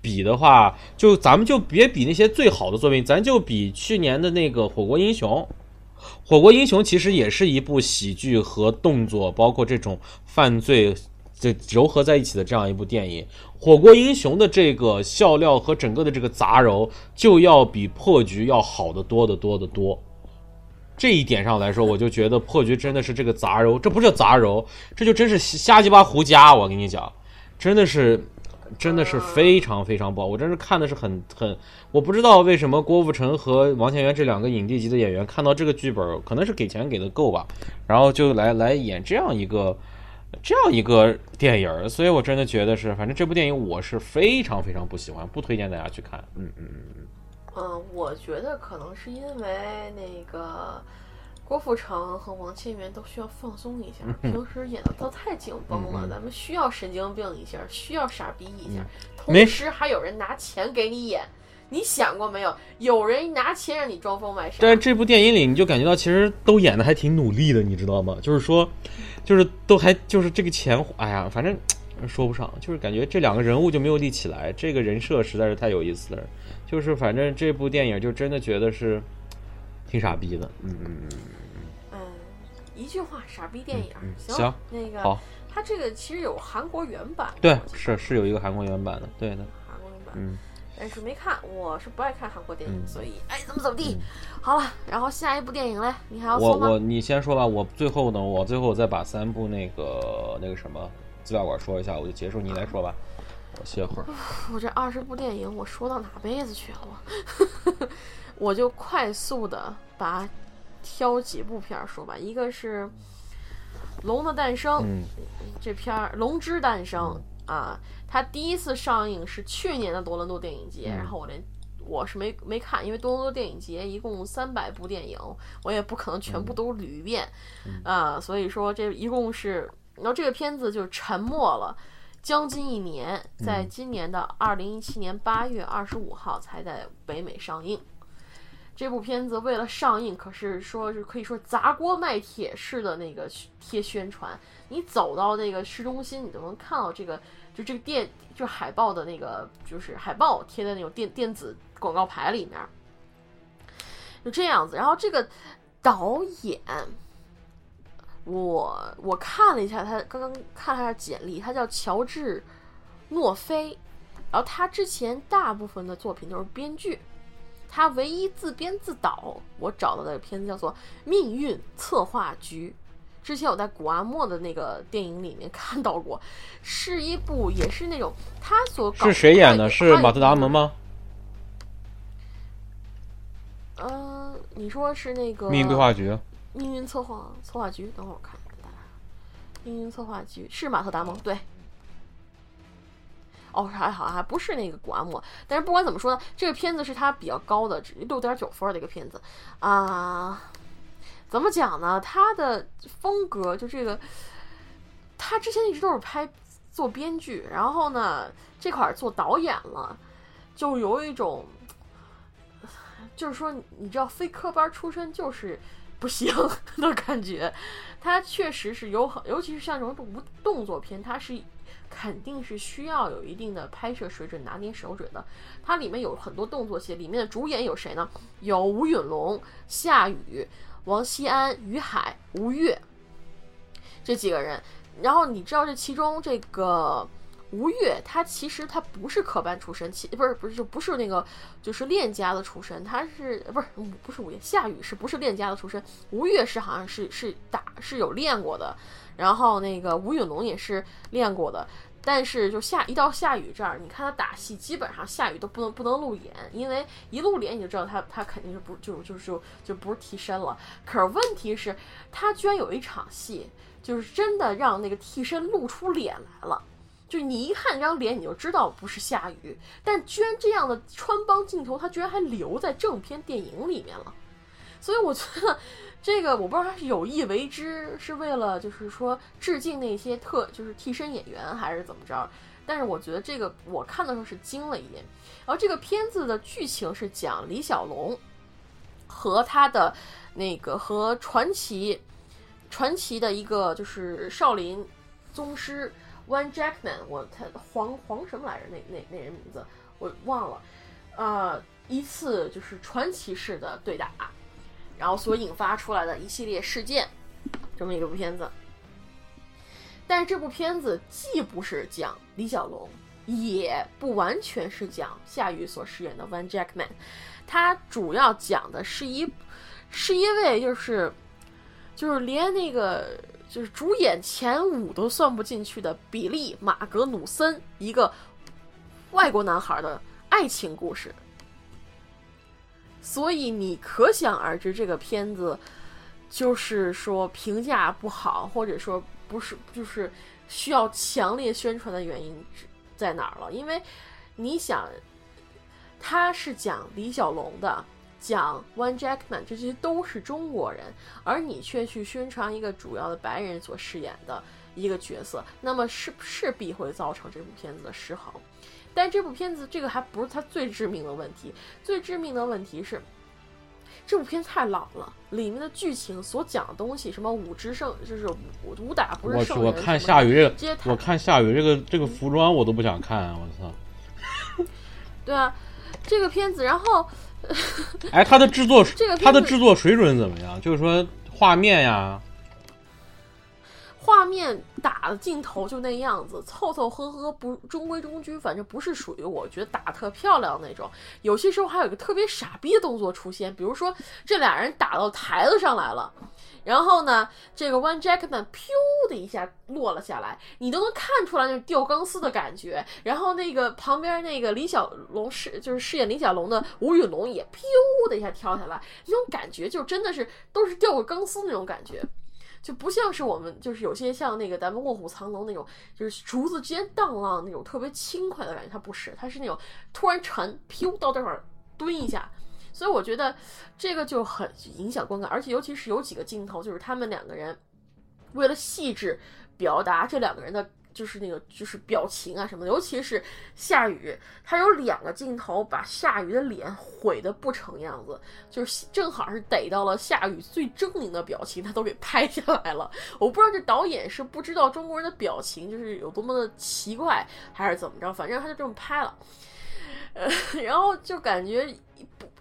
比的话，就咱们就别比那些最好的作品，咱就比去年的那个《火锅英雄》。《火锅英雄》其实也是一部喜剧和动作，包括这种犯罪这糅合在一起的这样一部电影。《火锅英雄》的这个笑料和整个的这个杂糅，就要比《破局》要好得多得多得多。这一点上来说，我就觉得破局真的是这个杂糅，这不是杂糅，这就真是瞎鸡巴胡加。我跟你讲，真的是。真的是非常非常棒，我真是看的是很很，我不知道为什么郭富城和王千源这两个影帝级的演员看到这个剧本，可能是给钱给的够吧，然后就来来演这样一个这样一个电影，所以我真的觉得是，反正这部电影我是非常非常不喜欢，不推荐大家去看。嗯嗯嗯嗯。嗯，我觉得可能是因为那个。郭富城和王千源都需要放松一下，平时演的都太紧绷了，咱们需要神经病一下，需要傻逼一下。同时还有人拿钱给你演，你想过没有？有人拿钱让你装疯卖傻。但是这部电影里，你就感觉到其实都演的还挺努力的，你知道吗？就是说，就是都还就是这个钱，哎呀，反正 说不上，就是感觉这两个人物就没有立起来。这个人设实在是太有意思了，就是反正这部电影就真的觉得是。挺傻逼的，嗯嗯嗯嗯一句话，傻逼电影。行，那个好，它这个其实有韩国原版，对，是是有一个韩国原版的，对的。韩国原版，嗯，但是没看，我是不爱看韩国电影，所以哎，怎么怎么地。好了，然后下一部电影嘞，你还要我我你先说吧，我最后呢，我最后再把三部那个那个什么资料馆说一下，我就结束，你来说吧，我歇会儿。我这二十部电影，我说到哪辈子去了？我。我就快速的把挑几部片儿说吧，一个是《龙的诞生》，这片儿《龙之诞生》啊，它第一次上映是去年的多伦多电影节，然后我连我是没没看，因为多伦多电影节一共三百部电影，我也不可能全部都捋一遍啊，所以说这一共是，然后这个片子就沉默了将近一年，在今年的二零一七年八月二十五号才在北美上映。这部片子为了上映，可是说是可以说砸锅卖铁式的那个贴宣传。你走到那个市中心，你都能看到这个，就这个电，就海报的那个，就是海报贴在那种电电子广告牌里面，就这样子。然后这个导演，我我看了一下他刚刚看了下简历，他叫乔治·诺菲，然后他之前大部分的作品都是编剧。他唯一自编自导，我找到的片子叫做《命运策划局》，之前我在古阿莫的那个电影里面 看到过，是一部也是那种他所是谁演的？是马特达蒙吗？嗯，你说是那个命运规划局？命运策划策划局，等会儿我看一下，命运策划局是马特达蒙，对。哦，还好还不是那个古阿莫，但是不管怎么说呢，这个片子是他比较高的六点九分的一个片子啊。怎么讲呢？他的风格就这个，他之前一直都是拍做编剧，然后呢这块儿做导演了，就有一种，就是说你知道非科班出身就是不行 的感觉。它确实是有很，尤其是像这种无动作片，它是。肯定是需要有一定的拍摄水准、拿捏手准的。它里面有很多动作戏，里面的主演有谁呢？有吴允龙、夏雨、王西安、于海、吴越这几个人。然后你知道这其中这个吴越，他其实他不是科班出身，其不是不是就不是那个就是练家的出身，他是不是不是吴越？夏雨是不是练家的出身？吴越是好像是是打是有练过的。然后那个吴允龙也是练过的，但是就下一到夏雨这儿，你看他打戏，基本上夏雨都不能不能露脸，因为一露脸你就知道他他肯定是不就就就就不是替身了。可是问题是，他居然有一场戏，就是真的让那个替身露出脸来了，就你一看这张脸你就知道不是夏雨，但居然这样的穿帮镜头，他居然还留在正片电影里面了，所以我觉得。这个我不知道他是有意为之，是为了就是说致敬那些特就是替身演员，还是怎么着？但是我觉得这个我看的时候是惊了一点。然后这个片子的剧情是讲李小龙和他的那个和传奇传奇的一个就是少林宗师 One Jackman，我他黄黄什么来着？那那那人名字我忘了。呃，一次就是传奇式的对打。然后所引发出来的一系列事件，这么一个部片子。但是这部片子既不是讲李小龙，也不完全是讲夏雨所饰演的 One Jackman，它主要讲的是一是一位就是就是连那个就是主演前五都算不进去的比利·马格努森，一个外国男孩的爱情故事。所以你可想而知，这个片子就是说评价不好，或者说不是，就是需要强烈宣传的原因在哪儿了？因为你想，他是讲李小龙的，讲 One Jackman，这些都是中国人，而你却去宣传一个主要的白人所饰演的一个角色，那么势势必会造成这部片子的失衡。但这部片子，这个还不是它最致命的问题。最致命的问题是，这部片太老了，里面的剧情所讲的东西，什么武之圣，就是武武打不是圣人。我我看夏雨这个，我看夏雨这个这个服装，我都不想看。我操！对啊，这个片子，然后，哎，它的制作，这个它的制作水准怎么样？就是说画面呀。画面打的镜头就那样子，凑凑合合，不中规中矩，反正不是属于我觉得打特漂亮那种。有些时候还有一个特别傻逼的动作出现，比如说这俩人打到台子上来了，然后呢，这个 One Jackman 噗的一下落了下来，你都能看出来那掉钢丝的感觉。然后那个旁边那个李小龙饰就是饰演李小龙的吴宇龙也噗的一下跳下来，那种感觉就真的是都是吊个钢丝那种感觉。就不像是我们，就是有些像那个咱们卧虎藏龙那种，就是竹子之间荡浪那种特别轻快的感觉，它不是，它是那种突然沉，飘到这块儿蹲一下，所以我觉得这个就很影响观感，而且尤其是有几个镜头，就是他们两个人为了细致表达这两个人的。就是那个，就是表情啊什么的，尤其是夏雨，他有两个镜头把夏雨的脸毁的不成样子，就是正好是逮到了夏雨最狰狞的表情，他都给拍下来了。我不知道这导演是不知道中国人的表情就是有多么的奇怪，还是怎么着，反正他就这么拍了。呃，然后就感觉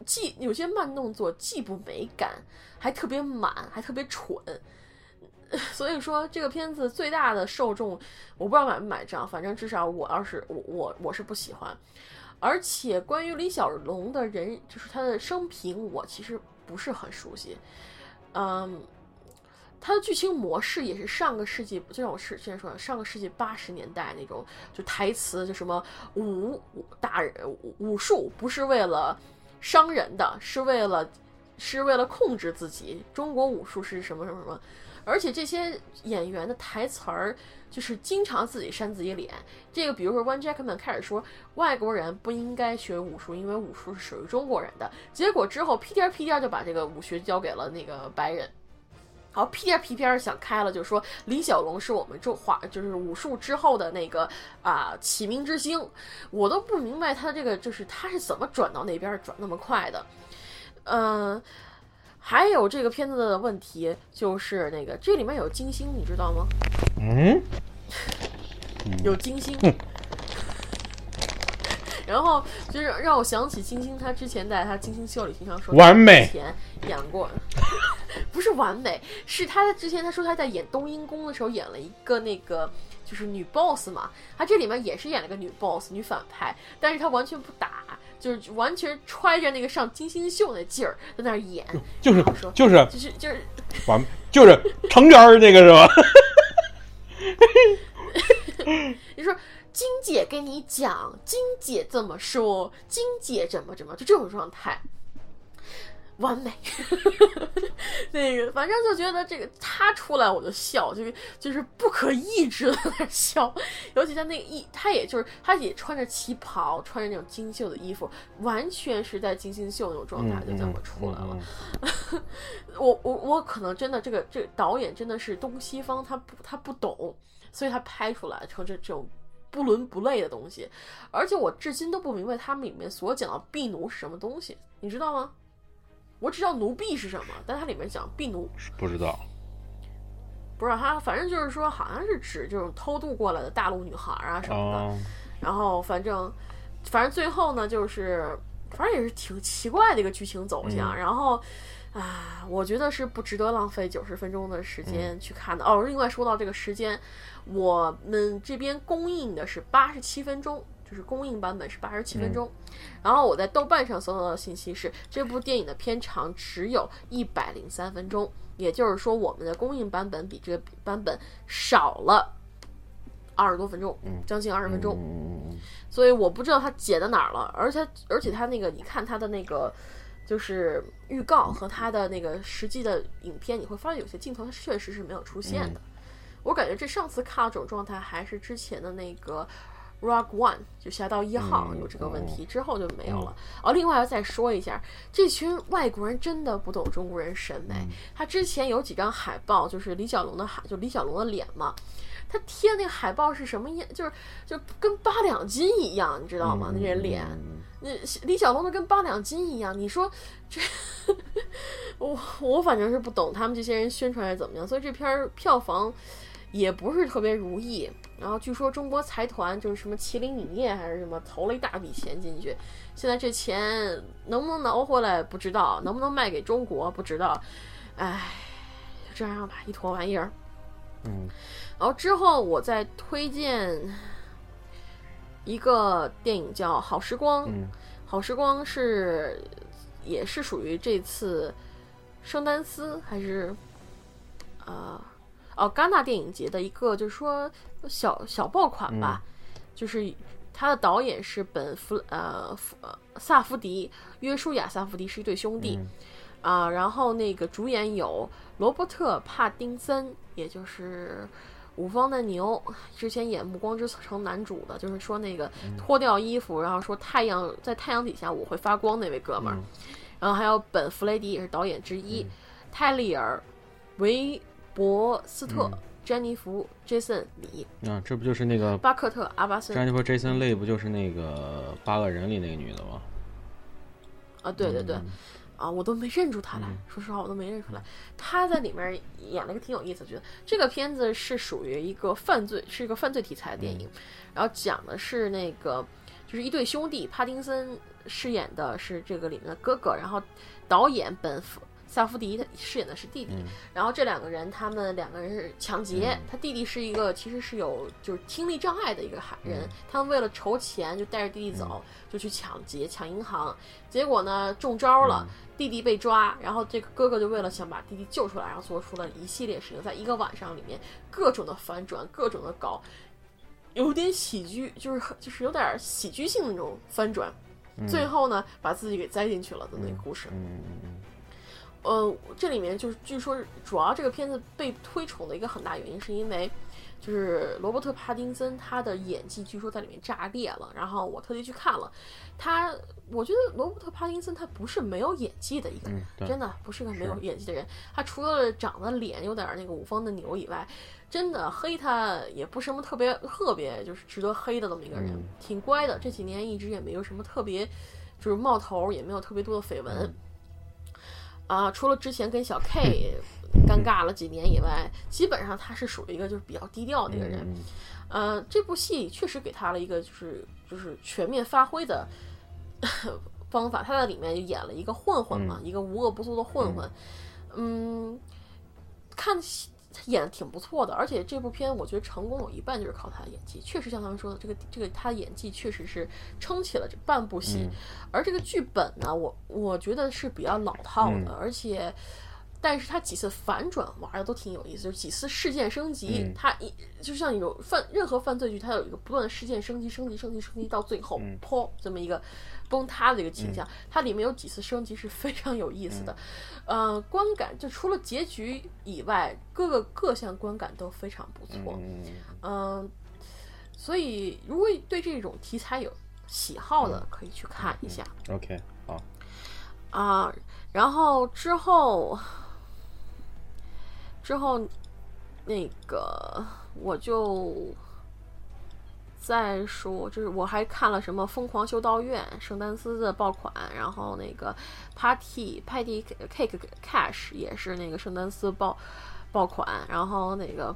既有些慢动作，既不美感，还特别满，还特别蠢。所以说这个片子最大的受众，我不知道买不买账，反正至少我要是我我我是不喜欢。而且关于李小龙的人，就是他的生平，我其实不是很熟悉。嗯，他的剧情模式也是上个世纪，就像我之前说的，上个世纪八十年代那种，就台词就什么武武打人武术不是为了伤人的，是为了是为了控制自己。中国武术是什么什么什么。而且这些演员的台词儿就是经常自己扇自己脸。这个，比如说 One Jackman 开始说外国人不应该学武术，因为武术是属于中国人的。结果之后屁颠屁颠就把这个武学交给了那个白人。好，屁颠屁颠想开了，就说李小龙是我们中华就是武术之后的那个啊启明之星。我都不明白他这个就是他是怎么转到那边转那么快的，嗯。还有这个片子的问题就是那个这里面有金星，你知道吗？嗯，有金星。然后就是让我想起金星，他之前在他金星秀里经常说完美前演过，不是完美，是他之前他说他在演冬阴功的时候演了一个那个就是女 boss 嘛，他这里面也是演了个女 boss 女反派，但是他完全不打。就是完全揣着那个上金星秀那劲儿在那儿演，就是就是就是就是 完就是成员儿那个是吧？你说金姐跟你讲，金姐这么说，金姐怎么怎么，就这种状态。完美，那个反正就觉得这个他出来我就笑，就是就是不可抑制的在笑，尤其他那个一，他也就是他也穿着旗袍，穿着那种金绣的衣服，完全是在金星秀那种状态就这么出来了。我我我可能真的这个这个导演真的是东西方他不他不懂，所以他拍出来成这这种不伦不类的东西，而且我至今都不明白他们里面所讲的婢奴是什么东西，你知道吗？我只知道奴婢是什么，但它里面讲婢奴不知道，不知道他反正就是说好像是指这种偷渡过来的大陆女孩啊什么的，然后反正反正最后呢就是反正也是挺奇怪的一个剧情走向，然后啊我觉得是不值得浪费九十分钟的时间去看的哦。另外说到这个时间，我们这边公映的是八十七分钟。就是公映版本是八十七分钟。然后我在豆瓣上搜到的信息是，这部电影的片长只有一百零三分钟，也就是说，我们的公映版本比这个版本少了二十多分钟，将近二十分钟。嗯所以我不知道它剪到哪儿了，而且而且它那个，你看它的那个。就是预告和他的那个实际的影片，你会发现有些镜头它确实是没有出现的。我感觉这上次看到这种状态还是之前的那个《Rogue One》就《侠盗一号》有这个问题，之后就没有了。哦，另外要再说一下，这群外国人真的不懂中国人审美。他之前有几张海报，就是李小龙的海，就李小龙的脸嘛。他贴那个海报是什么样？就是就跟八两金一样，你知道吗？那人脸。那李小龙都跟八两金一样，你说这 我我反正是不懂他们这些人宣传是怎么样，所以这片票房也不是特别如意。然后据说中国财团就是什么麒麟影业还是什么投了一大笔钱进去，现在这钱能不能挠回来不知道，能不能卖给中国不知道。唉，就这样吧，一坨玩意儿。嗯，然后之后我再推荐。一个电影叫《好时光》，好时光是也是属于这次圣丹斯还是呃哦戛纳电影节的一个，就是说小小爆款吧。就是他的导演是本弗呃弗萨福迪约书亚萨福迪是一对兄弟啊，然后那个主演有罗伯特帕丁森，也就是。五方的牛之前演《暮光之城》男主的，就是说那个脱掉衣服，然后说太阳在太阳底下我会发光那位哥们儿。然后还有本·弗雷迪也是导演之一，泰利尔·维伯斯特、詹妮弗·杰森·李。啊，这不就是那个巴克特·阿巴森？詹妮弗·杰森·类不就是那个八个人里那个女的吗？啊，对对对。啊，我都没认出她来，说实话，我都没认出来。她在里面演了一个挺有意思，觉得这个片子是属于一个犯罪，是一个犯罪题材的电影。然后讲的是那个，就是一对兄弟，帕丁森饰演的是这个里面的哥哥，然后导演本弗。萨夫迪他饰演的是弟弟，然后这两个人，他们两个人是抢劫。他弟弟是一个其实是有就是听力障碍的一个孩人，他们为了筹钱，就带着弟弟走，就去抢劫抢银行。结果呢中招了，弟弟被抓，然后这个哥哥就为了想把弟弟救出来，然后做出了一系列事情，在一个晚上里面各种的反转，各种的搞，有点喜剧，就是就是有点喜剧性的那种翻转，最后呢把自己给栽进去了的那个故事。呃，这里面就是据说，主要这个片子被推崇的一个很大原因，是因为就是罗伯特·帕丁森他的演技据说在里面炸裂了。然后我特地去看了他，我觉得罗伯特·帕丁森他不是没有演技的一个人，真的不是个没有演技的人。他除了长得脸有点那个五方的牛以外，真的黑他也不是什么特别特别就是值得黑的这么一个人，挺乖的。这几年一直也没有什么特别就是冒头，也没有特别多的绯闻。啊，除了之前跟小 K 尴尬了几年以外，基本上他是属于一个就是比较低调的一个人。呃，这部戏确实给他了一个就是就是全面发挥的 方法。他在里面就演了一个混混嘛，一个无恶不作的混混。嗯，看。他演的挺不错的，而且这部片我觉得成功有一半就是靠他的演技。确实像他们说的，这个这个他的演技确实是撑起了这半部戏。而这个剧本呢，我我觉得是比较老套的，而且，但是他几次反转玩的都挺有意思，就是几次事件升级，他一就像有犯任何犯罪剧，它有一个不断的事件升级、升级、升级、升级，到最后砰这么一个。崩塌的一个倾向，它里面有几次升级是非常有意思的，呃，观感就除了结局以外，各个各项观感都非常不错，嗯，所以如果对这种题材有喜好的，可以去看一下。OK，好。啊，然后之后，之后那个我就。再说，就是我还看了什么《疯狂修道院》、圣丹斯的爆款，然后那个 Party Party Cake Cash 也是那个圣丹斯爆爆款，然后那个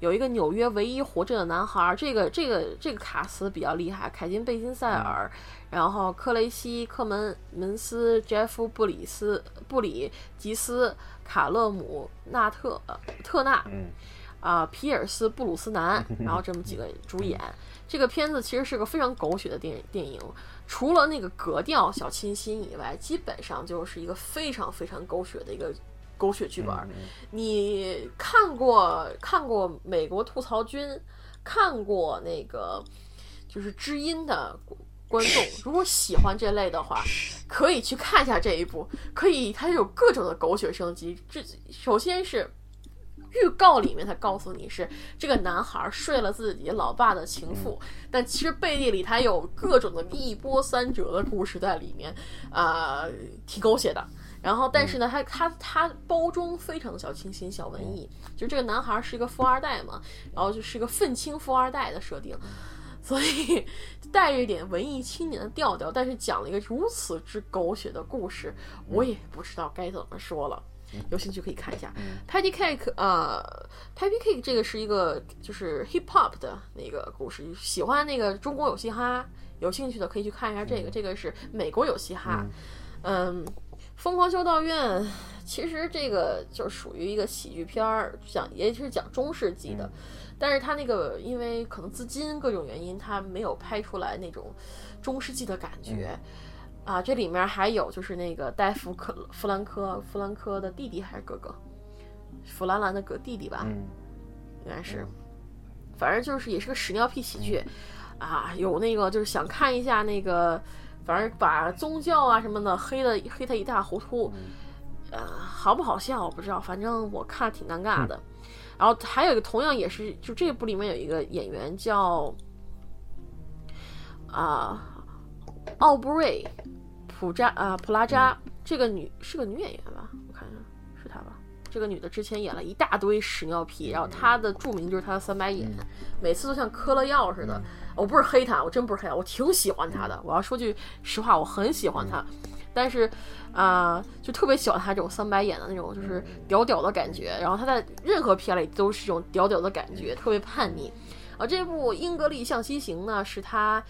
有一个纽约唯一活着的男孩，这个这个这个卡斯比较厉害，凯金贝金塞尔，然后克雷西克门门斯、杰夫布里斯布里吉斯、卡勒姆纳特特纳。啊皮尔斯布鲁斯南，然后这么几个主演。这个片子其实是个非常狗血的电电影，除了那个格调小清新以外，基本上就是一个非常非常狗血的一个狗血剧本。你看过看过《美国吐槽君》，看过那个就是知音的观众，如果喜欢这类的话，可以去看一下这一部。可以，它有各种的狗血升级。这首先是。预告里面，他告诉你是这个男孩睡了自己老爸的情妇，但其实背地里他有各种的一波三折的故事在里面，啊，挺狗血的。然后，但是呢，他他他包装非常的小清新、小文艺，就这个男孩是一个富二代嘛，然后就是一个愤青富二代的设定，所以带着一点文艺青年的调调，但是讲了一个如此之狗血的故事，我也不知道该怎么说了。有兴趣可以看一下，Patty Cake 啊，Patty Cake 这个是一个就是 Hip Hop 的那个故事，喜欢那个中国有嘻哈，有兴趣的可以去看一下这个，这个是美国有嘻哈，嗯，疯狂修道院其实这个就属于一个喜剧片儿，讲也是讲中世纪的，但是它那个因为可能资金各种原因，它没有拍出来那种中世纪的感觉。啊，这里面还有就是那个戴夫·克弗兰科弗兰科的弟弟还是哥哥，弗兰兰的哥弟弟吧，应该是，反正就是也是个屎尿屁喜剧，啊，有那个就是想看一下那个，反正把宗教啊什么的黑的黑他一塌糊涂，呃，好不好笑我不知道，反正我看挺尴尬的。然后还有一个同样也是，就这部里面有一个演员叫啊奥布瑞。普扎啊，普拉扎这个女是个女演员吧？这个女的之前演了一大堆屎尿屁，然后她的著名就是她的三白眼，每次都像嗑了药似的。我不是黑她，我真不是黑她，我挺喜欢她的。我要说句实话，我很喜欢她，但是啊，就特别喜欢她这种三白眼的那种，就是屌屌的感觉。然后她在任何片里都是这种屌屌的感觉，特别叛逆。啊，这部《英格丽向西行》呢，是她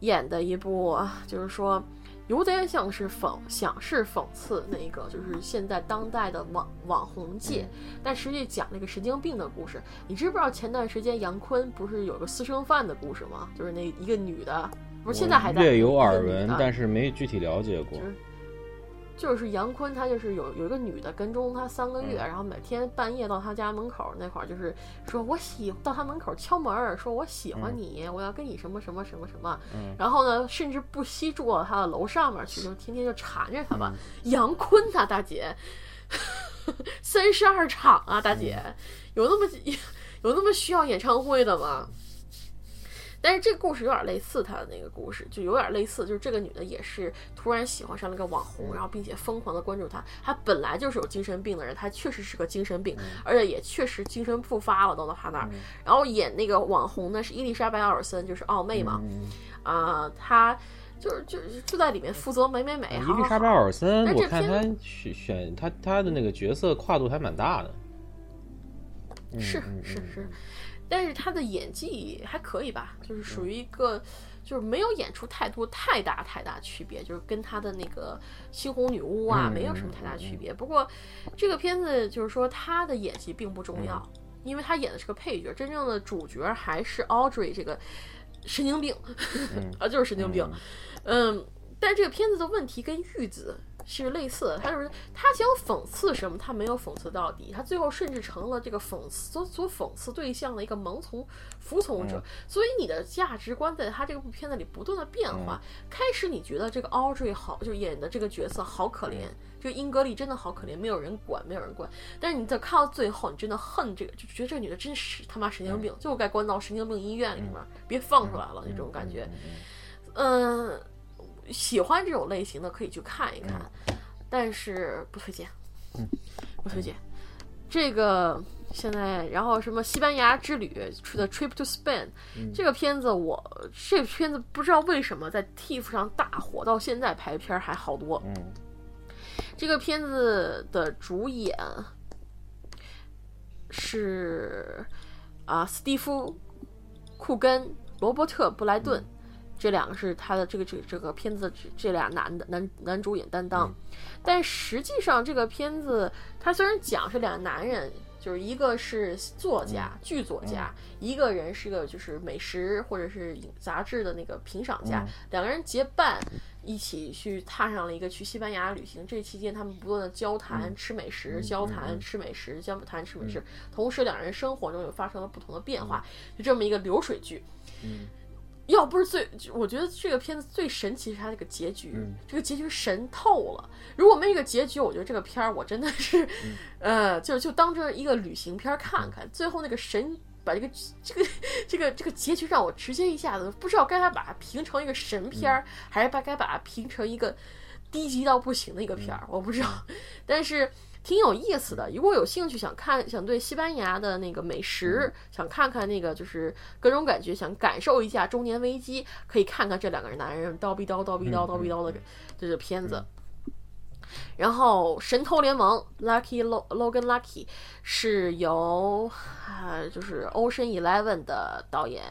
演的一部，就是说。有点像是讽，想是讽刺那个，就是现在当代的网网红界，但实际讲那个神经病的故事。你知不知道前段时间杨坤不是有个私生饭的故事吗？就是那一个女的，不是现在还在略有耳闻，但是没具体了解过。就是杨坤，他就是有有一个女的跟踪他三个月，然后每天半夜到他家门口那块儿，就是说我喜到他门口敲门，说我喜欢你，我要跟你什么什么什么什么。然后呢，甚至不惜住到他的楼上面去，就天天就缠着他吧。杨坤啊，大姐，三十二场啊，大姐，有那么有那么需要演唱会的吗？但是这个故事有点类似他的那个故事，就有点类似，就是这个女的也是突然喜欢上了个网红，然后并且疯狂的关注他。他本来就是有精神病的人，他确实是个精神病，而且也确实精神复发了，到了他那儿。然后演那个网红呢是伊丽莎白·奥尔森，就是奥妹嘛，啊，她就是就就在里面负责美美美。伊丽莎白·奥尔森，我看她选选她她的那个角色跨度还蛮大的。是是是。但是他的演技还可以吧，就是属于一个，就是没有演出太多太大太大区别，就是跟他的那个猩红女巫啊没有什么太大区别。不过这个片子就是说他的演技并不重要，因为他演的是个配角，真正的主角还是 Audrey 这个神经病，啊就是神经病，嗯，但这个片子的问题跟玉子。是类似的，他就是他想讽刺什么，他没有讽刺到底，他最后甚至成了这个讽刺所所讽刺对象的一个盲从服从者。所以你的价值观在他这部片子里不断的变化。开始你觉得这个 Audrey 好，就演的这个角色好可怜，这个英格丽真的好可怜，没有人管，没有人管。但是你在看到最后，你真的恨这个，就觉得这个女的真是他妈神经病，就该关到神经病医院里面，别放出来了那种感觉。嗯。喜欢这种类型的可以去看一看，但是不推荐，不推荐。这个现在，然后什么西班牙之旅出的 Trip to Spain 这个片子，我这个片子不知道为什么在 TIFF 上大火，到现在排片还好多。这个片子的主演是啊，斯蒂夫库根、罗伯特布莱顿。这两个是他的这个这个这个片子这俩男的男男主演担当，但实际上这个片子他虽然讲是两个男人就是一个是作家、剧作家，一个人是个就是美食或者是杂志的那个评赏家，两个人结伴一起去踏上了一个去西班牙旅行。这期间，他们不断的交谈、吃美食，交谈、吃美食，交谈、吃美食。同时，两人生活中又发生了不同的变化，就这么一个流水剧。嗯。要不是最，我觉得这个片子最神奇是它那个结局，这个结局神透了。如果没这个结局，我觉得这个片儿我真的是，呃，就就当成一个旅行片看看。最后那个神把这个这个这个这个结局让我直接一下子不知道该把它评成一个神片儿，还是把该把它评成一个低级到不行的一个片儿，我不知道。但是。挺有意思的，如果有兴趣想看，想对西班牙的那个美食，想看看那个就是各种感觉，想感受一下中年危机，可以看看这两个人男人叨逼叨叨逼叨叨逼叨的这个片子。然后《神偷联盟》Lucky Logan Lucky 是由啊就是《Ocean Eleven》的导演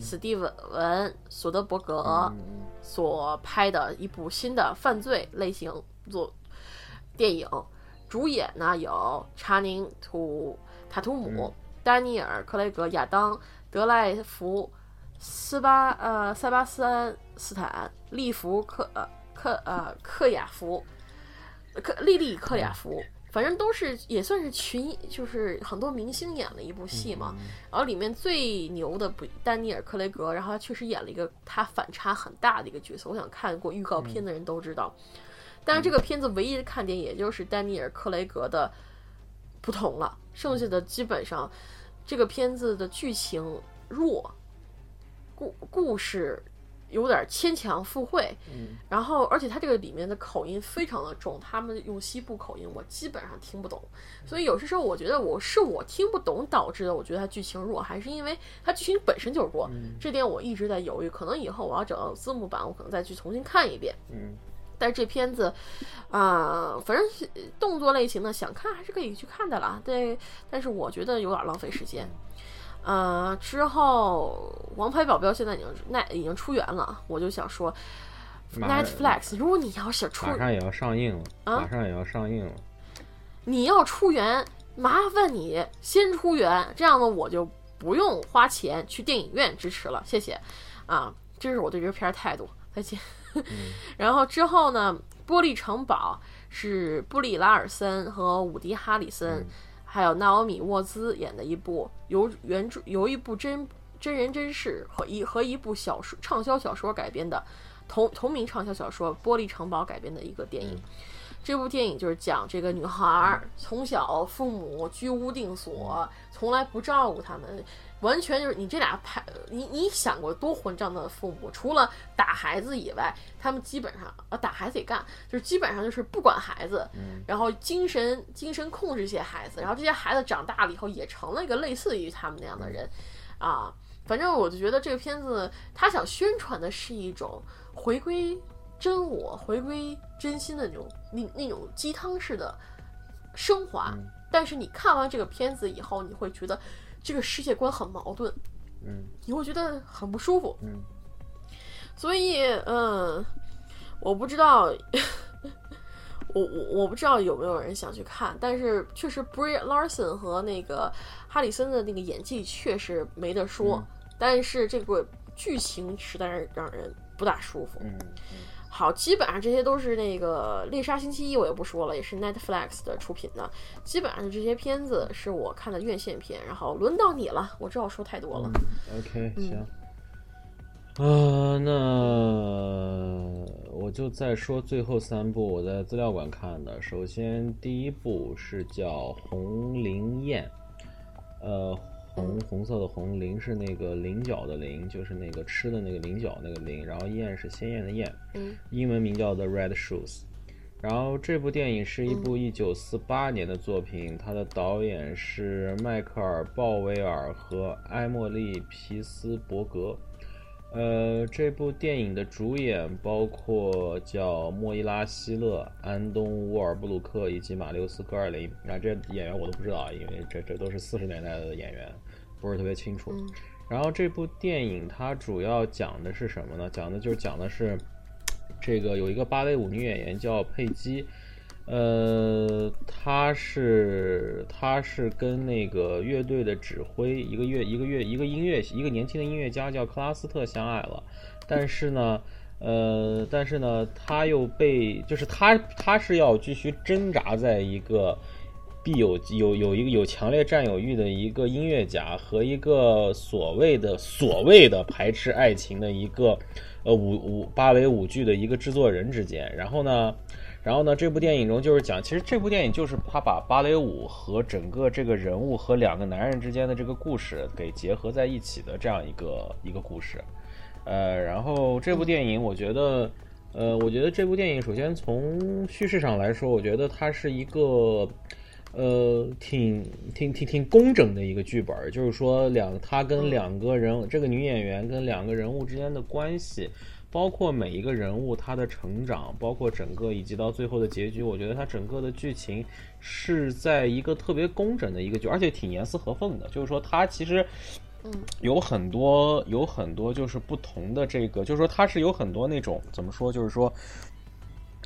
史蒂文·索德伯格所拍的一部新的犯罪类型作。电影主演呢有查宁·图塔图姆、丹尼尔·克雷格、亚当·德赖福、斯巴呃塞巴斯安斯坦、利弗克呃克呃克雅福、克莉莉克雅福，反正都是也算是群，就是很多明星演了一部戏嘛。然后里面最牛的不丹尼尔·克雷格，然后他确实演了一个他反差很大的一个角色。我想看过预告片的人都知道。但是这个片子唯一的看点，也就是丹尼尔·克雷格的不同了。剩下的基本上，这个片子的剧情弱，故故事有点牵强附会。嗯。然后，而且它这个里面的口音非常的重，他们用西部口音，我基本上听不懂。所以有些时候，我觉得我是我听不懂导致的。我觉得它剧情弱，还是因为它剧情本身就弱。这点我一直在犹豫。可能以后我要找到字幕版，我可能再去重新看一遍。嗯。但是这片子，啊，反正动作类型的，想看还是可以去看的啦。对，但是我觉得有点浪费时间。呃，之后《王牌保镖》现在已经那已经出源了，我就想说，Netflix，如果你要是出，马上也要上映了，啊马上也要上映了。你要出源，麻烦你先出源，这样呢我就不用花钱去电影院支持了，谢谢。啊，这是我对这个片儿态度。再见。然后之后呢？玻璃城堡是布里拉尔森和伍迪·哈里森，还有纳奥米·沃兹演的一部由原著由一部真真人真事和一和一部小说畅销小说改编的同同名畅销小说《玻璃城堡》改编的一个电影。这部电影就是讲这个女孩从小父母居无定所，从来不照顾他们。完全就是你这俩拍，你你想过多混账的父母？除了打孩子以外，他们基本上啊打孩子也干，就是基本上就是不管孩子，然后精神精神控制这些孩子，然后这些孩子长大了以后也成了一个类似于他们那样的人，啊，反正我就觉得这个片子他想宣传的是一种回归真我、回归真心的那种那那种鸡汤式的升华，但是你看完这个片子以后，你会觉得。这个世界观很矛盾，嗯，你会觉得很不舒服，嗯，所以，嗯，我不知道，我我我不知道有没有人想去看，但是确实，Brie Larson 和那个哈里森的那个演技确实没得说，但是这个剧情实在是让人不大舒服，嗯。好，基本上这些都是那个《猎杀星期一》，我也不说了，也是 Netflix 的出品的。基本上这些片子是我看的院线片。然后轮到你了，我知道说太多了。OK，行。啊，那我就再说最后三部我在资料馆看的。首先第一部是叫《红菱宴》，呃。红红色的红菱是那个菱角的菱，就是那个吃的那个菱角那个菱，然后艳是鲜艳的艳，嗯，英文名叫 The Red Shoes。然后这部电影是一部一九四八年的作品，它的导演是迈克尔·鲍威尔和埃莫利·皮斯伯格。呃，这部电影的主演包括叫莫伊拉·希勒、安东·沃尔布鲁克以及马六斯·戈尔林。啊，这演员我都不知道，因为这这都是四十年代的演员。不是特别清楚，然后这部电影它主要讲的是什么呢？讲的就是讲的是这个有一个芭蕾舞女演员叫佩姬，呃，她是她是跟那个乐队的指挥一个乐一个乐一个音乐一个年轻的音乐家叫克拉斯特相爱了，但是呢，呃，但是呢，他又被就是他他是要继续挣扎在一个必有有有一个有强烈占有欲的一个音乐家和一个所谓的所谓的排斥爱情的一个呃舞舞芭蕾舞剧的一个制作人之间，然后呢。然后呢，这部电影中就是讲，其实这部电影就是他把芭蕾舞和整个这个人物和两个男人之间的这个故事给结合在一起的这样一个一个故事。呃，然后这部电影，我觉得，呃，我觉得这部电影首先从叙事上来说，我觉得它是一个，呃，挺挺挺挺工整的一个剧本，就是说两他跟两个人，这个女演员跟两个人物之间的关系。包括每一个人物他的成长，包括整个以及到最后的结局，我觉得它整个的剧情是在一个特别工整的一个剧，而且挺严丝合缝的。就是说，它其实，嗯，有很多有很多就是不同的这个，就是说它是有很多那种怎么说，就是说。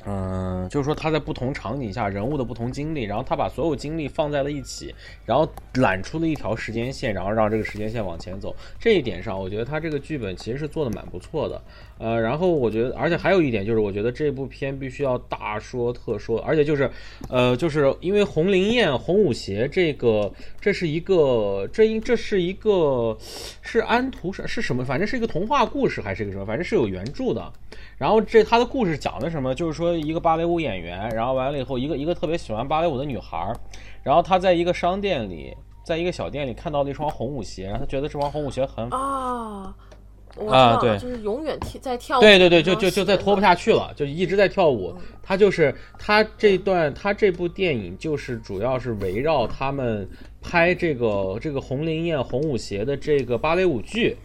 嗯，就是说他在不同场景下人物的不同经历，然后他把所有经历放在了一起，然后揽出了一条时间线，然后让这个时间线往前走。这一点上，我觉得他这个剧本其实是做的蛮不错的。呃，然后我觉得，而且还有一点就是，我觉得这部片必须要大说特说，而且就是，呃，就是因为红灵燕、红舞鞋这个，这是一个，这应这是一个是安徒生是什么？反正是一个童话故事还是一个什么？反正是有原著的。然后这他的故事讲的什么？就是说一个芭蕾舞演员，然后完了以后，一个一个特别喜欢芭蕾舞的女孩，然后他在一个商店里，在一个小店里看到了一双红舞鞋，然后他觉得这双红舞鞋很啊啊，对，就是永远跳在跳舞，对对对，就就就再拖不下去了，就一直在跳舞。他就是他这段他这部电影就是主要是围绕他们拍这个这个红灵燕红舞鞋的这个芭蕾舞剧。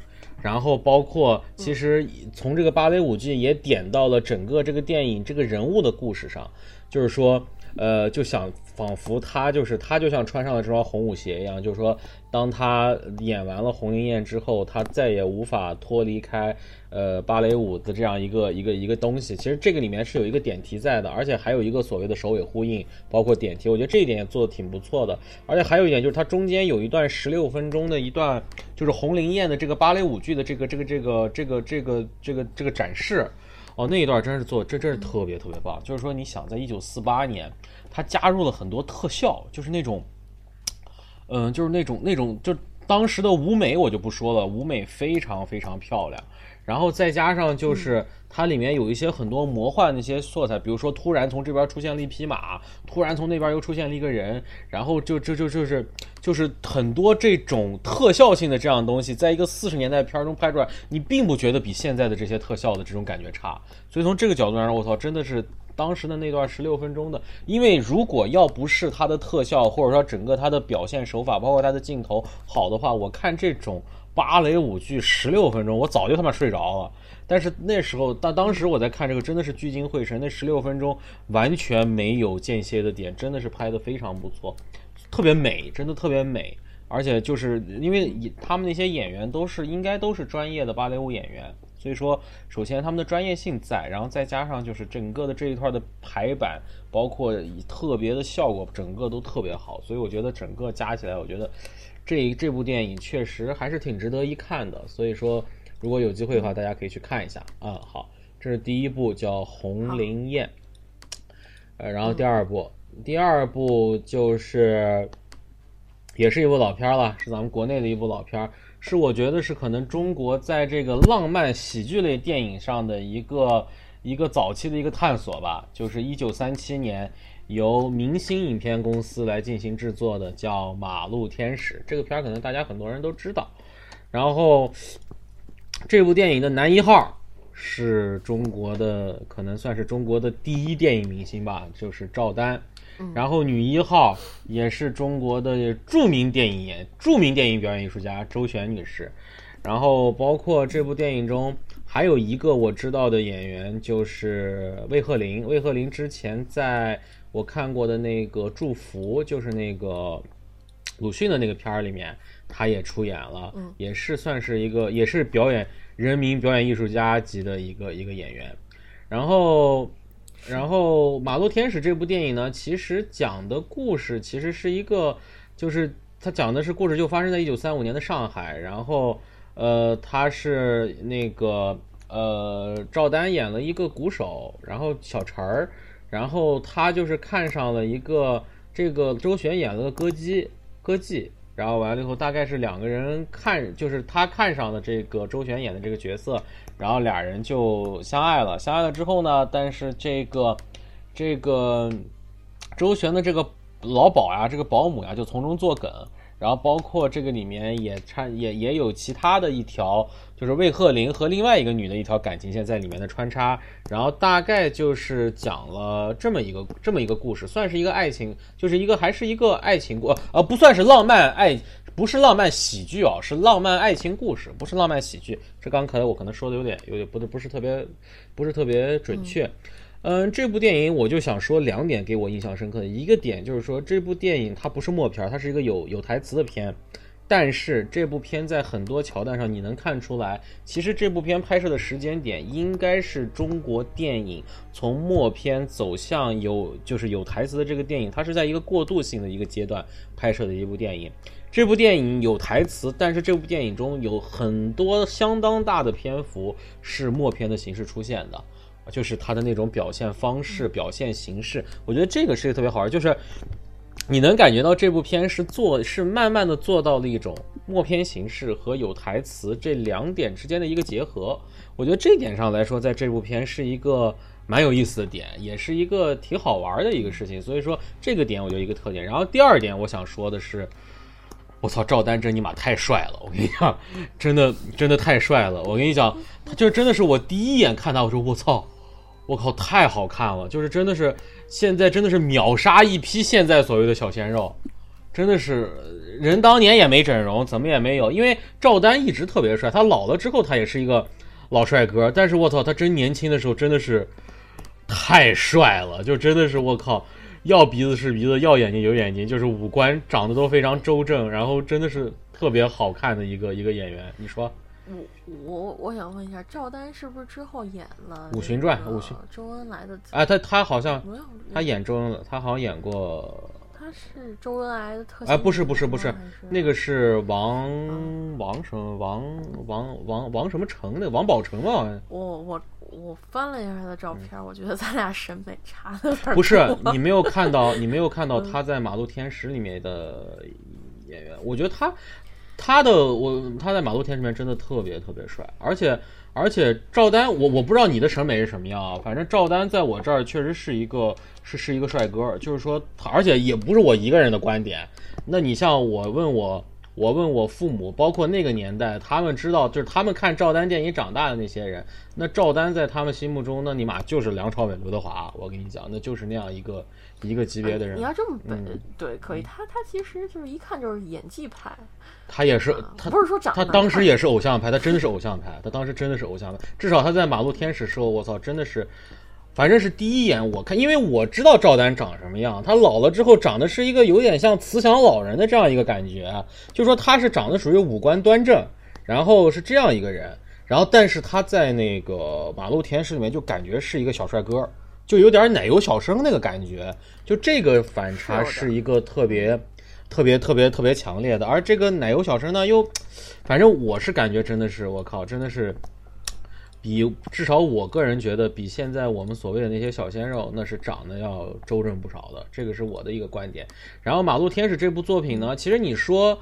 然后包括，其实从这个芭蕾舞剧也点到了整个这个电影这个人物的故事上，就是说，呃，就想仿佛他就是他就像穿上了这双红舞鞋一样，就是说。当他演完了《红灵宴》之后，他再也无法脱离开呃芭蕾舞的这样一个一个一个东西。其实这个里面是有一个点题在的，而且还有一个所谓的首尾呼应，包括点题。我觉得这一点也做的挺不错的。而且还有一点就是，它中间有一段十六分钟的一段，就是《红灵宴》的这个芭蕾舞剧的这个这个这个这个这个这个这个展示，哦，那一段真是做这真是特别特别棒。就是说，你想在一九四八年，他加入了很多特效，就是那种。嗯，就是那种那种，就当时的舞美我就不说了，舞美非常非常漂亮，然后再加上就是它里面有一些很多魔幻的一些色彩，比如说突然从这边出现了一匹马，突然从那边又出现了一个人，然后就就就就是就是很多这种特效性的这样东西，在一个四十年代片中拍出来，你并不觉得比现在的这些特效的这种感觉差，所以从这个角度上，我操，真的是。当时的那段十六分钟的，因为如果要不是它的特效，或者说整个它的表现手法，包括它的镜头好的话，我看这种芭蕾舞剧十六分钟，我早就他妈睡着了。但是那时候，当当时我在看这个，真的是聚精会神，那十六分钟完全没有间歇的点，真的是拍的非常不错，特别美，真的特别美。而且就是因为他们那些演员都是应该都是专业的芭蕾舞演员。所以说，首先他们的专业性在，然后再加上就是整个的这一块的排版，包括特别的效果，整个都特别好。所以我觉得整个加起来，我觉得这这部电影确实还是挺值得一看的。所以说，如果有机会的话，大家可以去看一下啊。好，这是第一部叫《红灵宴》，呃，然后第二部，第二部就是也是一部老片了，是咱们国内的一部老片。是我觉得是可能中国在这个浪漫喜剧类电影上的一个一个早期的一个探索吧，就是一九三七年由明星影片公司来进行制作的，叫《马路天使》这个片儿，可能大家很多人都知道。然后这部电影的男一号是中国的，可能算是中国的第一电影明星吧，就是赵丹。然后女一号也是中国的著名电影演著名电影表演艺术家周璇女士，然后包括这部电影中还有一个我知道的演员就是魏鹤林，魏鹤林之前在我看过的那个《祝福》就是那个鲁迅的那个片儿里面，他也出演了，也是算是一个也是表演人民表演艺术家级的一个一个演员，然后。然后《马路天使》这部电影呢，其实讲的故事其实是一个，就是他讲的是故事就发生在一九三五年的上海，然后呃，他是那个呃赵丹演了一个鼓手，然后小陈儿，然后他就是看上了一个这个周璇演了个歌姬歌妓。然后完了以后，大概是两个人看，就是他看上了这个周璇演的这个角色，然后俩人就相爱了。相爱了之后呢，但是这个这个周璇的这个老鸨呀，这个保姆呀，就从中作梗。然后包括这个里面也掺也也有其他的一条，就是魏鹤龄和另外一个女的一条感情线在里面的穿插。然后大概就是讲了这么一个这么一个故事，算是一个爱情，就是一个还是一个爱情故，呃，不算是浪漫爱，不是浪漫喜剧哦，是浪漫爱情故事，不是浪漫喜剧。这刚可能我可能说的有点有点不不是特别不是特别准确。嗯，这部电影我就想说两点给我印象深刻的一个点就是说，这部电影它不是默片，它是一个有有台词的片，但是这部片在很多桥段上你能看出来，其实这部片拍摄的时间点应该是中国电影从默片走向有就是有台词的这个电影，它是在一个过渡性的一个阶段拍摄的一部电影。这部电影有台词，但是这部电影中有很多相当大的篇幅是默片的形式出现的。就是它的那种表现方式、表现形式，我觉得这个是一个特别好玩。就是你能感觉到这部片是做是慢慢的做到了一种默片形式和有台词这两点之间的一个结合。我觉得这点上来说，在这部片是一个蛮有意思的点，也是一个挺好玩的一个事情。所以说这个点我觉得一个特点。然后第二点我想说的是，我操，赵丹真尼玛太帅了！我跟你讲，真的真的太帅了！我跟你讲，他就真的是我第一眼看他，我说我操。我靠，太好看了！就是真的是，现在真的是秒杀一批现在所谓的小鲜肉，真的是人当年也没整容，怎么也没有。因为赵丹一直特别帅，他老了之后他也是一个老帅哥。但是我操，他真年轻的时候真的是太帅了，就真的是我靠，要鼻子是鼻子，要眼睛有眼睛，就是五官长得都非常周正，然后真的是特别好看的一个一个演员。你说？我我我想问一下，赵丹是不是之后演了《武巡传》？武巡周恩来的哎，他他好像他演周恩，他好像演过。他是周恩来的特哎，不是不是不是，那个是王王什么王王王王什么成的王宝成吧？我我我翻了一下他的照片，我觉得咱俩审美差的不是，你没有看到你没有看到他在《马路天使》里面的演员，我觉得他。他的我他在《马路天》里面真的特别特别帅，而且而且赵丹我我不知道你的审美是什么样啊，反正赵丹在我这儿确实是一个是是一个帅哥，就是说，而且也不是我一个人的观点。那你像我问我我问我父母，包括那个年代，他们知道就是他们看赵丹电影长大的那些人，那赵丹在他们心目中，那你妈就是梁朝伟、刘德华，我跟你讲，那就是那样一个一个级别的人。你要这么对可以，他他其实就是一看就是演技派。他也是，他不是说长，他当时也是偶像派，他真的是偶像派，他当时真的是偶像派。至少他在《马路天使》时候，我操，真的是，反正是第一眼我看，因为我知道赵丹长什么样，他老了之后长得是一个有点像慈祥老人的这样一个感觉，就说他是长得属于五官端正，然后是这样一个人，然后但是他在那个《马路天使》里面就感觉是一个小帅哥，就有点奶油小生那个感觉，就这个反差是一个特别。特别特别特别强烈的，而这个奶油小生呢，又，反正我是感觉真的是，我靠，真的是，比至少我个人觉得比现在我们所谓的那些小鲜肉，那是长得要周正不少的，这个是我的一个观点。然后《马路天使》这部作品呢，其实你说，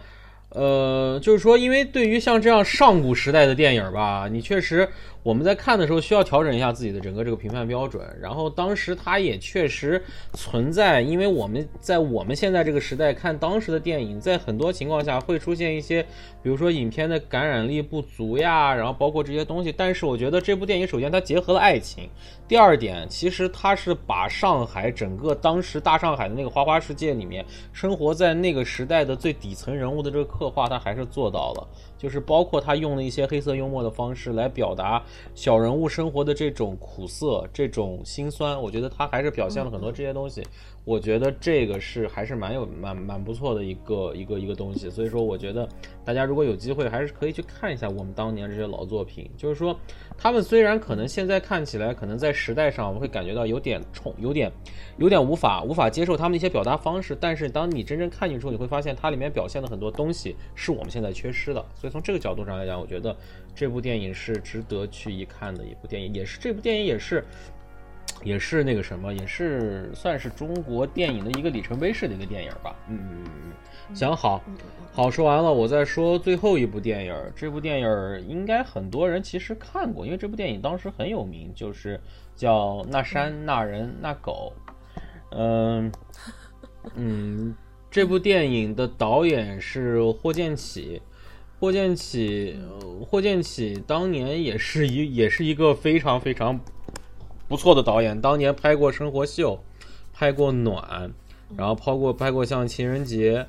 呃，就是说，因为对于像这样上古时代的电影吧，你确实。我们在看的时候需要调整一下自己的整个这个评判标准，然后当时它也确实存在，因为我们在我们现在这个时代看当时的电影，在很多情况下会出现一些，比如说影片的感染力不足呀，然后包括这些东西。但是我觉得这部电影首先它结合了爱情，第二点其实它是把上海整个当时大上海的那个花花世界里面生活在那个时代的最底层人物的这个刻画，它还是做到了。就是包括他用了一些黑色幽默的方式来表达小人物生活的这种苦涩、这种心酸。我觉得他还是表现了很多这些东西。我觉得这个是还是蛮有蛮蛮不错的一个一个一个东西。所以说，我觉得大家如果有机会，还是可以去看一下我们当年这些老作品。就是说，他们虽然可能现在看起来，可能在时代上我们会感觉到有点冲，有点有点无法无法接受他们的一些表达方式。但是当你真正看进去之后，你会发现它里面表现的很多东西是我们现在缺失的。所以从这个角度上来讲，我觉得这部电影是值得去一看的一部电影，也是这部电影也是也是那个什么，也是算是中国电影的一个里程碑式的一个电影吧。嗯嗯嗯嗯，行好，好说完了，我再说最后一部电影。这部电影应该很多人其实看过，因为这部电影当时很有名，就是叫《那山那人那狗》。嗯嗯。这部电影的导演是霍建起，霍建起，霍建起当年也是一也是一个非常非常不错的导演，当年拍过《生活秀》，拍过《暖》，然后拍过拍过像《情人节》，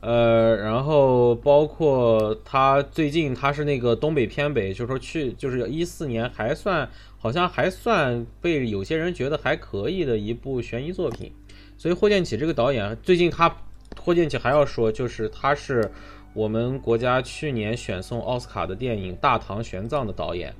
呃，然后包括他最近他是那个东北偏北，就是说去就是一四年还算好像还算被有些人觉得还可以的一部悬疑作品，所以霍建起这个导演最近他。霍建起还要说，就是他是我们国家去年选送奥斯卡的电影《大唐玄奘》的导演，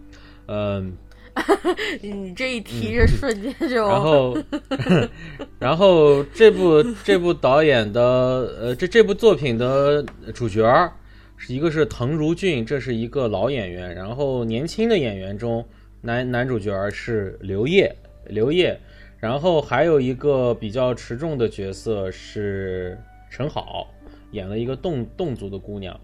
嗯，你这一提，这瞬间就然后 然后这部这部导演的呃这这部作品的主角是一个是滕如俊，这是一个老演员，然后年轻的演员中男男主角是刘烨，刘烨，然后还有一个比较持重的角色是。陈好演了一个侗侗族的姑娘，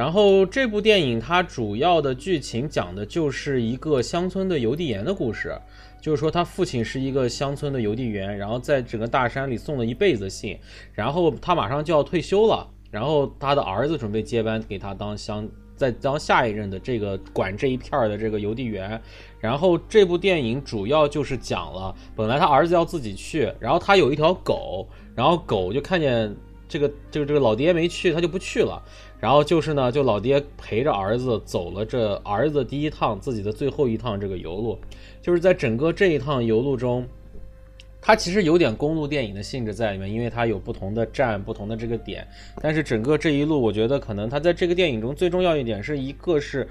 然后这部电影它主要的剧情讲的就是一个乡村的邮递员的故事，就是说他父亲是一个乡村的邮递员，然后在整个大山里送了一辈子信，然后他马上就要退休了，然后他的儿子准备接班给他当乡，再当下一任的这个管这一片儿的这个邮递员，然后这部电影主要就是讲了，本来他儿子要自己去，然后他有一条狗，然后狗就看见。这个这个这个老爹没去，他就不去了。然后就是呢，就老爹陪着儿子走了这儿子第一趟自己的最后一趟这个游路。就是在整个这一趟游路中，它其实有点公路电影的性质在里面，因为它有不同的站、不同的这个点。但是整个这一路，我觉得可能它在这个电影中最重要一点是一个是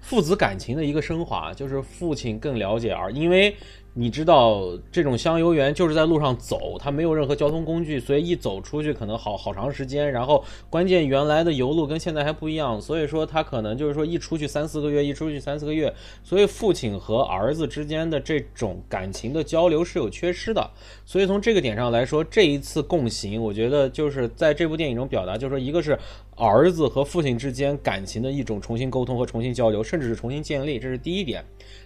父子感情的一个升华，就是父亲更了解儿，因为。你知道这种乡游员就是在路上走，他没有任何交通工具，所以一走出去可能好好长时间。然后关键原来的油路跟现在还不一样，所以说他可能就是说一出去三四个月，一出去三四个月，所以父亲和儿子之间的这种感情的交流是有缺失的。所以从这个点上来说，这一次共行，我觉得就是在这部电影中表达，就是说一个是儿子和父亲之间感情的一种重新沟通和重新交流，甚至是重新建立，这是第一点。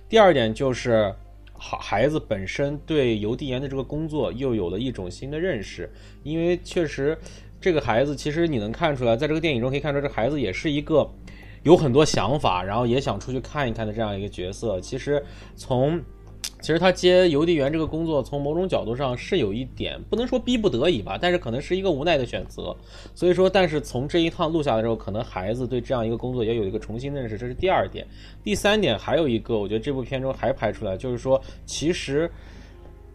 第二点就是。好，孩子本身对邮递员的这个工作又有了一种新的认识，因为确实，这个孩子其实你能看出来，在这个电影中可以看出，这孩子也是一个有很多想法，然后也想出去看一看的这样一个角色。其实从其实他接邮递员这个工作，从某种角度上是有一点不能说逼不得已吧，但是可能是一个无奈的选择。所以说，但是从这一趟录下来之后，可能孩子对这样一个工作也有一个重新认识，这是第二点。第三点还有一个，我觉得这部片中还拍出来，就是说其实。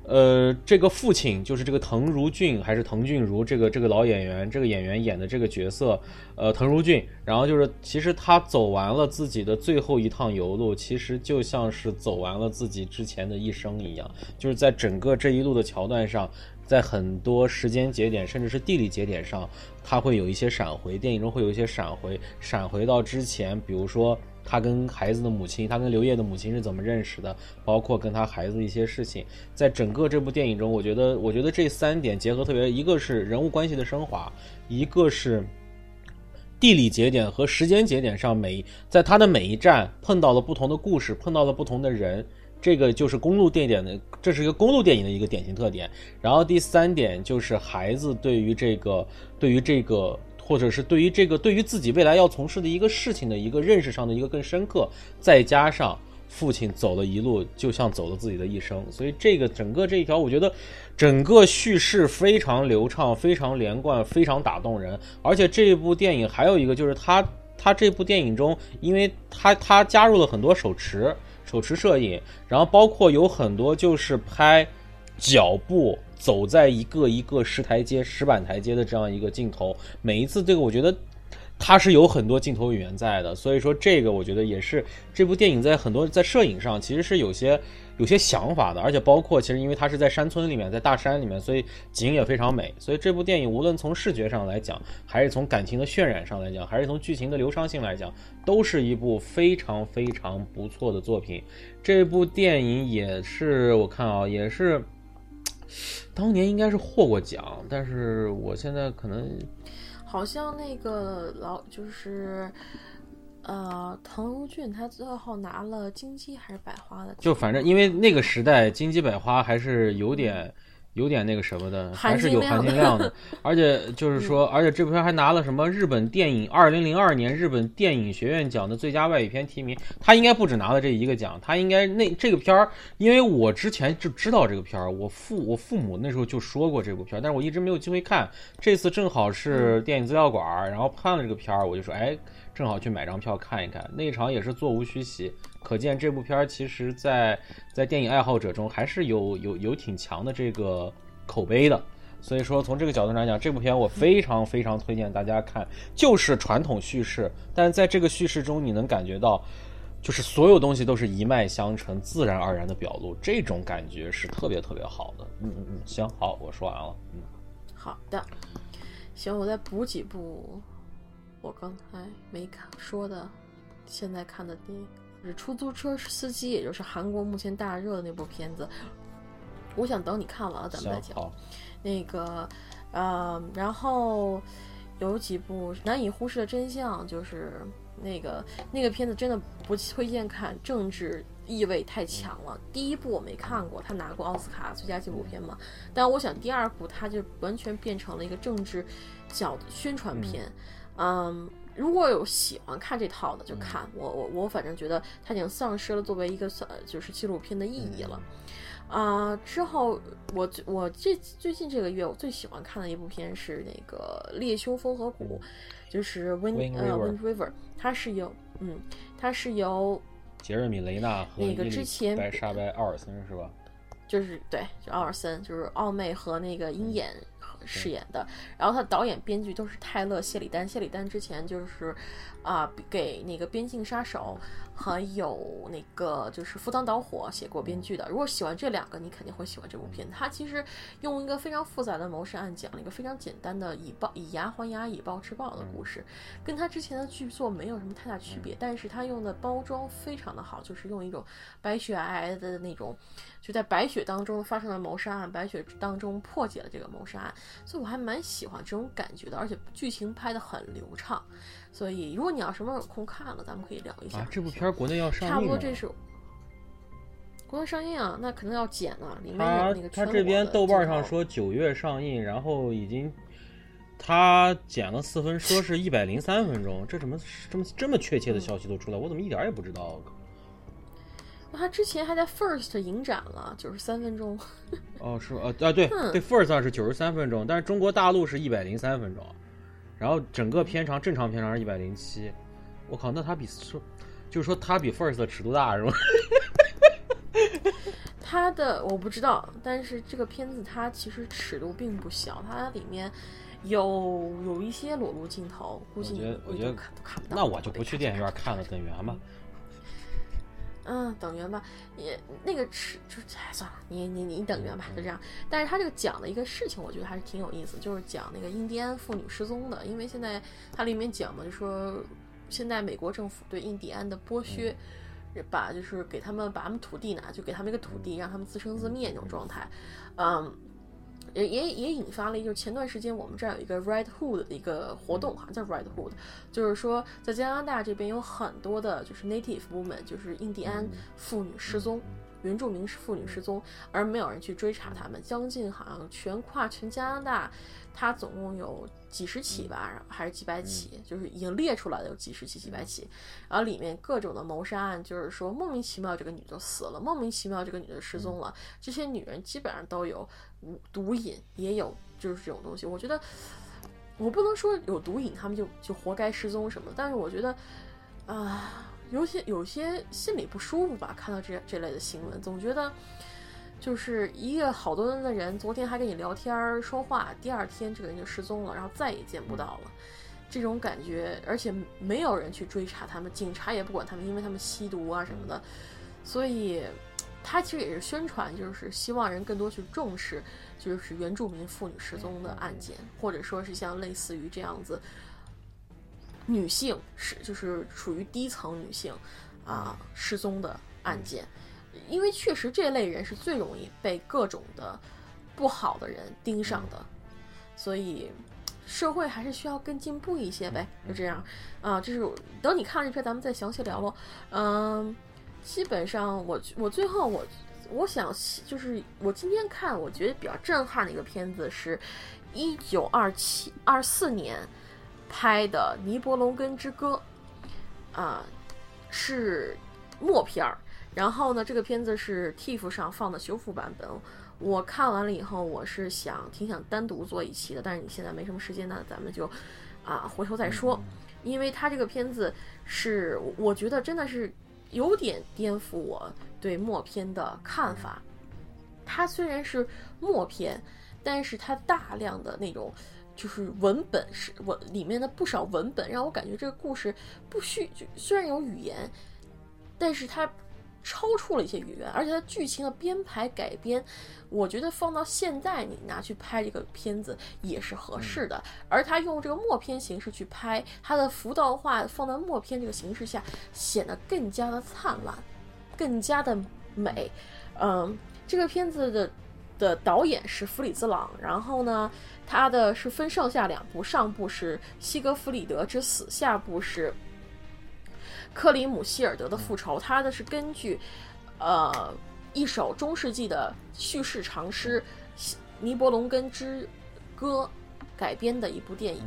呃，这个父亲就是这个滕如俊还是滕俊如这个这个老演员，这个演员演的这个角色，呃，滕如俊。然后就是，其实他走完了自己的最后一趟游路，其实就像是走完了自己之前的一生一样。就是在整个这一路的桥段上，在很多时间节点，甚至是地理节点上，他会有一些闪回。电影中会有一些闪回，闪回到之前，比如说。他跟孩子的母亲，他跟刘烨的母亲是怎么认识的？包括跟他孩子一些事情，在整个这部电影中，我觉得，我觉得这三点结合特别，一个是人物关系的升华，一个是地理节点和时间节点上每在他的每一站碰到了不同的故事，碰到了不同的人，这个就是公路电影的，这是一个公路电影的一个典型特点。然后第三点就是孩子对于这个，对于这个。或者是对于这个对于自己未来要从事的一个事情的一个认识上的一个更深刻，再加上父亲走了一路，就像走了自己的一生，所以这个整个这一条，我觉得整个叙事非常流畅，非常连贯，非常打动人。而且这部电影还有一个就是他。他这部电影中，因为他他加入了很多手持手持摄影，然后包括有很多就是拍脚步走在一个一个石台阶石板台阶的这样一个镜头，每一次这个我觉得。它是有很多镜头语言在的，所以说这个我觉得也是这部电影在很多在摄影上其实是有些有些想法的，而且包括其实因为它是在山村里面，在大山里面，所以景也非常美。所以这部电影无论从视觉上来讲，还是从感情的渲染上来讲，还是从剧情的流畅性来讲，都是一部非常非常不错的作品。这部电影也是我看啊，也是当年应该是获过奖，但是我现在可能。好像那个老就是，呃，滕如俊他最后拿了金鸡还是百花的？就反正因为那个时代金鸡百花还是有点。有点那个什么的，还是有含金量的，而且就是说，而且这部片还拿了什么日本电影二零零二年日本电影学院奖的最佳外语片提名。他应该不止拿了这一个奖，他应该那这个片儿，因为我之前就知道这个片儿，我父我父母那时候就说过这部片儿，但是我一直没有机会看。这次正好是电影资料馆，然后看了这个片儿，我就说，哎，正好去买张票看一看。那场也是座无虚席。可见这部片儿其实，在在电影爱好者中还是有有有挺强的这个口碑的。所以说，从这个角度来讲，这部片我非常非常推荐大家看。就是传统叙事，但在这个叙事中，你能感觉到，就是所有东西都是一脉相承、自然而然的表露，这种感觉是特别特别好的。嗯嗯嗯，行，好，我说完了。嗯，好的，行，我再补几部我刚才没看说的，现在看的电影。是出租车司机，也就是韩国目前大热的那部片子。我想等你看完了咱们再讲。那个，呃，然后有几部难以忽视的真相，就是那个那个片子真的不推荐看，政治意味太强了。第一部我没看过，他拿过奥斯卡最佳纪录片嘛。但我想第二部他就完全变成了一个政治角宣传片，嗯。如果有喜欢看这套的就看我我我反正觉得它已经丧失了作为一个算就是纪录片的意义了，啊之后我我这最近这个月我最喜欢看的一部片是那个猎凶风和谷，就是 Wind 呃 Wind River，它是由嗯它是由杰瑞米雷纳和那个之前白沙白奥尔森是吧？就是对，就奥尔森就是奥妹和那个鹰眼。饰演的，然后他导演、编剧都是泰勒·谢里丹。谢里丹之前就是，啊，给那个《边境杀手》还有那个就是《赴汤蹈火》写过编剧的。如果喜欢这两个，你肯定会喜欢这部片。它其实用一个非常复杂的谋杀案讲了一个非常简单的以暴以牙还牙、以暴制暴的故事，跟他之前的剧作没有什么太大区别。但是他用的包装非常的好，就是用一种白雪皑皑的那种。就在白雪当中发生了谋杀案，白雪当中破解了这个谋杀案，所以我还蛮喜欢这种感觉的，而且剧情拍得很流畅。所以如果你要什么时候有空看了，咱们可以聊一下。这部片国内要上映，差不多这是国内上映啊，那肯定要剪了。里面有那个他这边豆瓣上说九月上映，然后已经他剪了四分，说是一百零三分钟，这怎么这么这么确切的消息都出来？我怎么一点也不知道？他之前还在 First 影展了，九十三分钟。哦，是啊，啊对对，First 上是九十三分钟，但是中国大陆是一百零三分钟，然后整个片长正常片长是一百零七。我靠，那他比说，就是说他比 First 的尺度大是吗？他的我不知道，但是这个片子它其实尺度并不小，它里面有有一些裸露镜头，估计我觉得看都看不到。那我就不去电影院看了，等缘吧。嗯，等员吧，也那个吃就哎算了，你你你等员吧，就这样。但是他这个讲的一个事情，我觉得还是挺有意思，就是讲那个印第安妇女失踪的。因为现在它里面讲嘛，就说现在美国政府对印第安的剥削，把就是给他们把他们土地拿，就给他们一个土地，让他们自生自灭那种状态，嗯。也也也引发了，就是前段时间我们这儿有一个 Red Hood 的一个活动，好像叫 Red Hood，就是说在加拿大这边有很多的，就是 Native woman，就是印第安妇女失踪，原住民妇女失踪，而没有人去追查他们，将近好像全跨全加拿大。它总共有几十起吧，还是几百起？就是已经列出来的有几十起、几百起。然后里面各种的谋杀案，就是说莫名其妙这个女的死了，莫名其妙这个女的失踪了。这些女人基本上都有毒瘾，也有就是这种东西。我觉得我不能说有毒瘾，他们就就活该失踪什么，但是我觉得啊，有些有些心里不舒服吧，看到这这类的新闻，总觉得就是一个好多人的人，昨天还跟你聊天说话，第二天这个人就失踪了，然后再也见不到了。这种感觉，而且没有人去追查他们，警察也不管他们，因为他们吸毒啊什么的，所以他其实也是宣传，就是希望人更多去重视，就是原住民妇女失踪的案件，或者说是像类似于这样子，女性是就是属于低层女性啊失踪的案件，因为确实这类人是最容易被各种的不好的人盯上的，所以。社会还是需要更进步一些呗，就这样，啊，就是等你看这篇，咱们再详细聊喽。嗯，基本上我我最后我我想就是我今天看，我觉得比较震撼的一个片子是，一九二七二四年拍的《尼伯龙根之歌》，啊，是默片儿。然后呢，这个片子是 TIFF 上放的修复版本。我看完了以后，我是想挺想单独做一期的，但是你现在没什么时间，那咱们就啊回头再说。因为他这个片子是我觉得真的是有点颠覆我对默片的看法。它虽然是默片，但是它大量的那种就是文本是文里面的不少文本，让我感觉这个故事不需虽然有语言，但是它。超出了一些语言，而且它剧情的编排改编，我觉得放到现在你拿去拍这个片子也是合适的。而他用这个默片形式去拍，它的浮道画放在默片这个形式下，显得更加的灿烂，更加的美。嗯，这个片子的的导演是弗里兹朗，然后呢，他的是分上下两部，上部是《西格弗里德之死》，下部是。克里姆希尔德的复仇，它的是根据，呃，一首中世纪的叙事长诗《尼伯龙根之歌》改编的一部电影。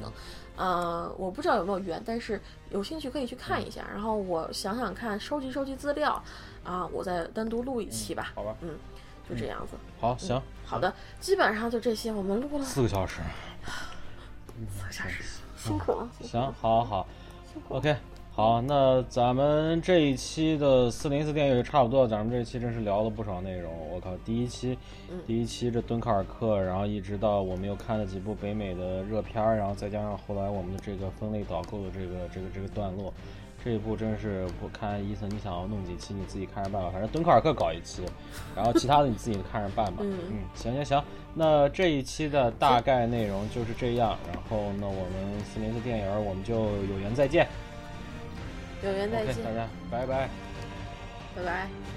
呃，我不知道有没有缘，但是有兴趣可以去看一下。然后我想想看，收集收集资料，啊，我再单独录一期吧。好吧，嗯，就这样子。好，行，好的，基本上就这些。我们录了四个小时，四个小时，辛苦了。行，好，好，好，OK。好，那咱们这一期的四零四电影就差不多。咱们这一期真是聊了不少内容。我靠，第一期，第一期这敦刻尔克，然后一直到我们又看了几部北美的热片儿，然后再加上后来我们的这个分类导购的这个这个这个段落，这一部真是我看伊森，你想要弄几期你自己看着办吧。反正敦刻尔克搞一期，然后其他的你自己看着办吧。嗯嗯，行行行，那这一期的大概内容就是这样。然后那我们四零四电影我们就有缘再见。有缘再见，大家拜拜，拜拜。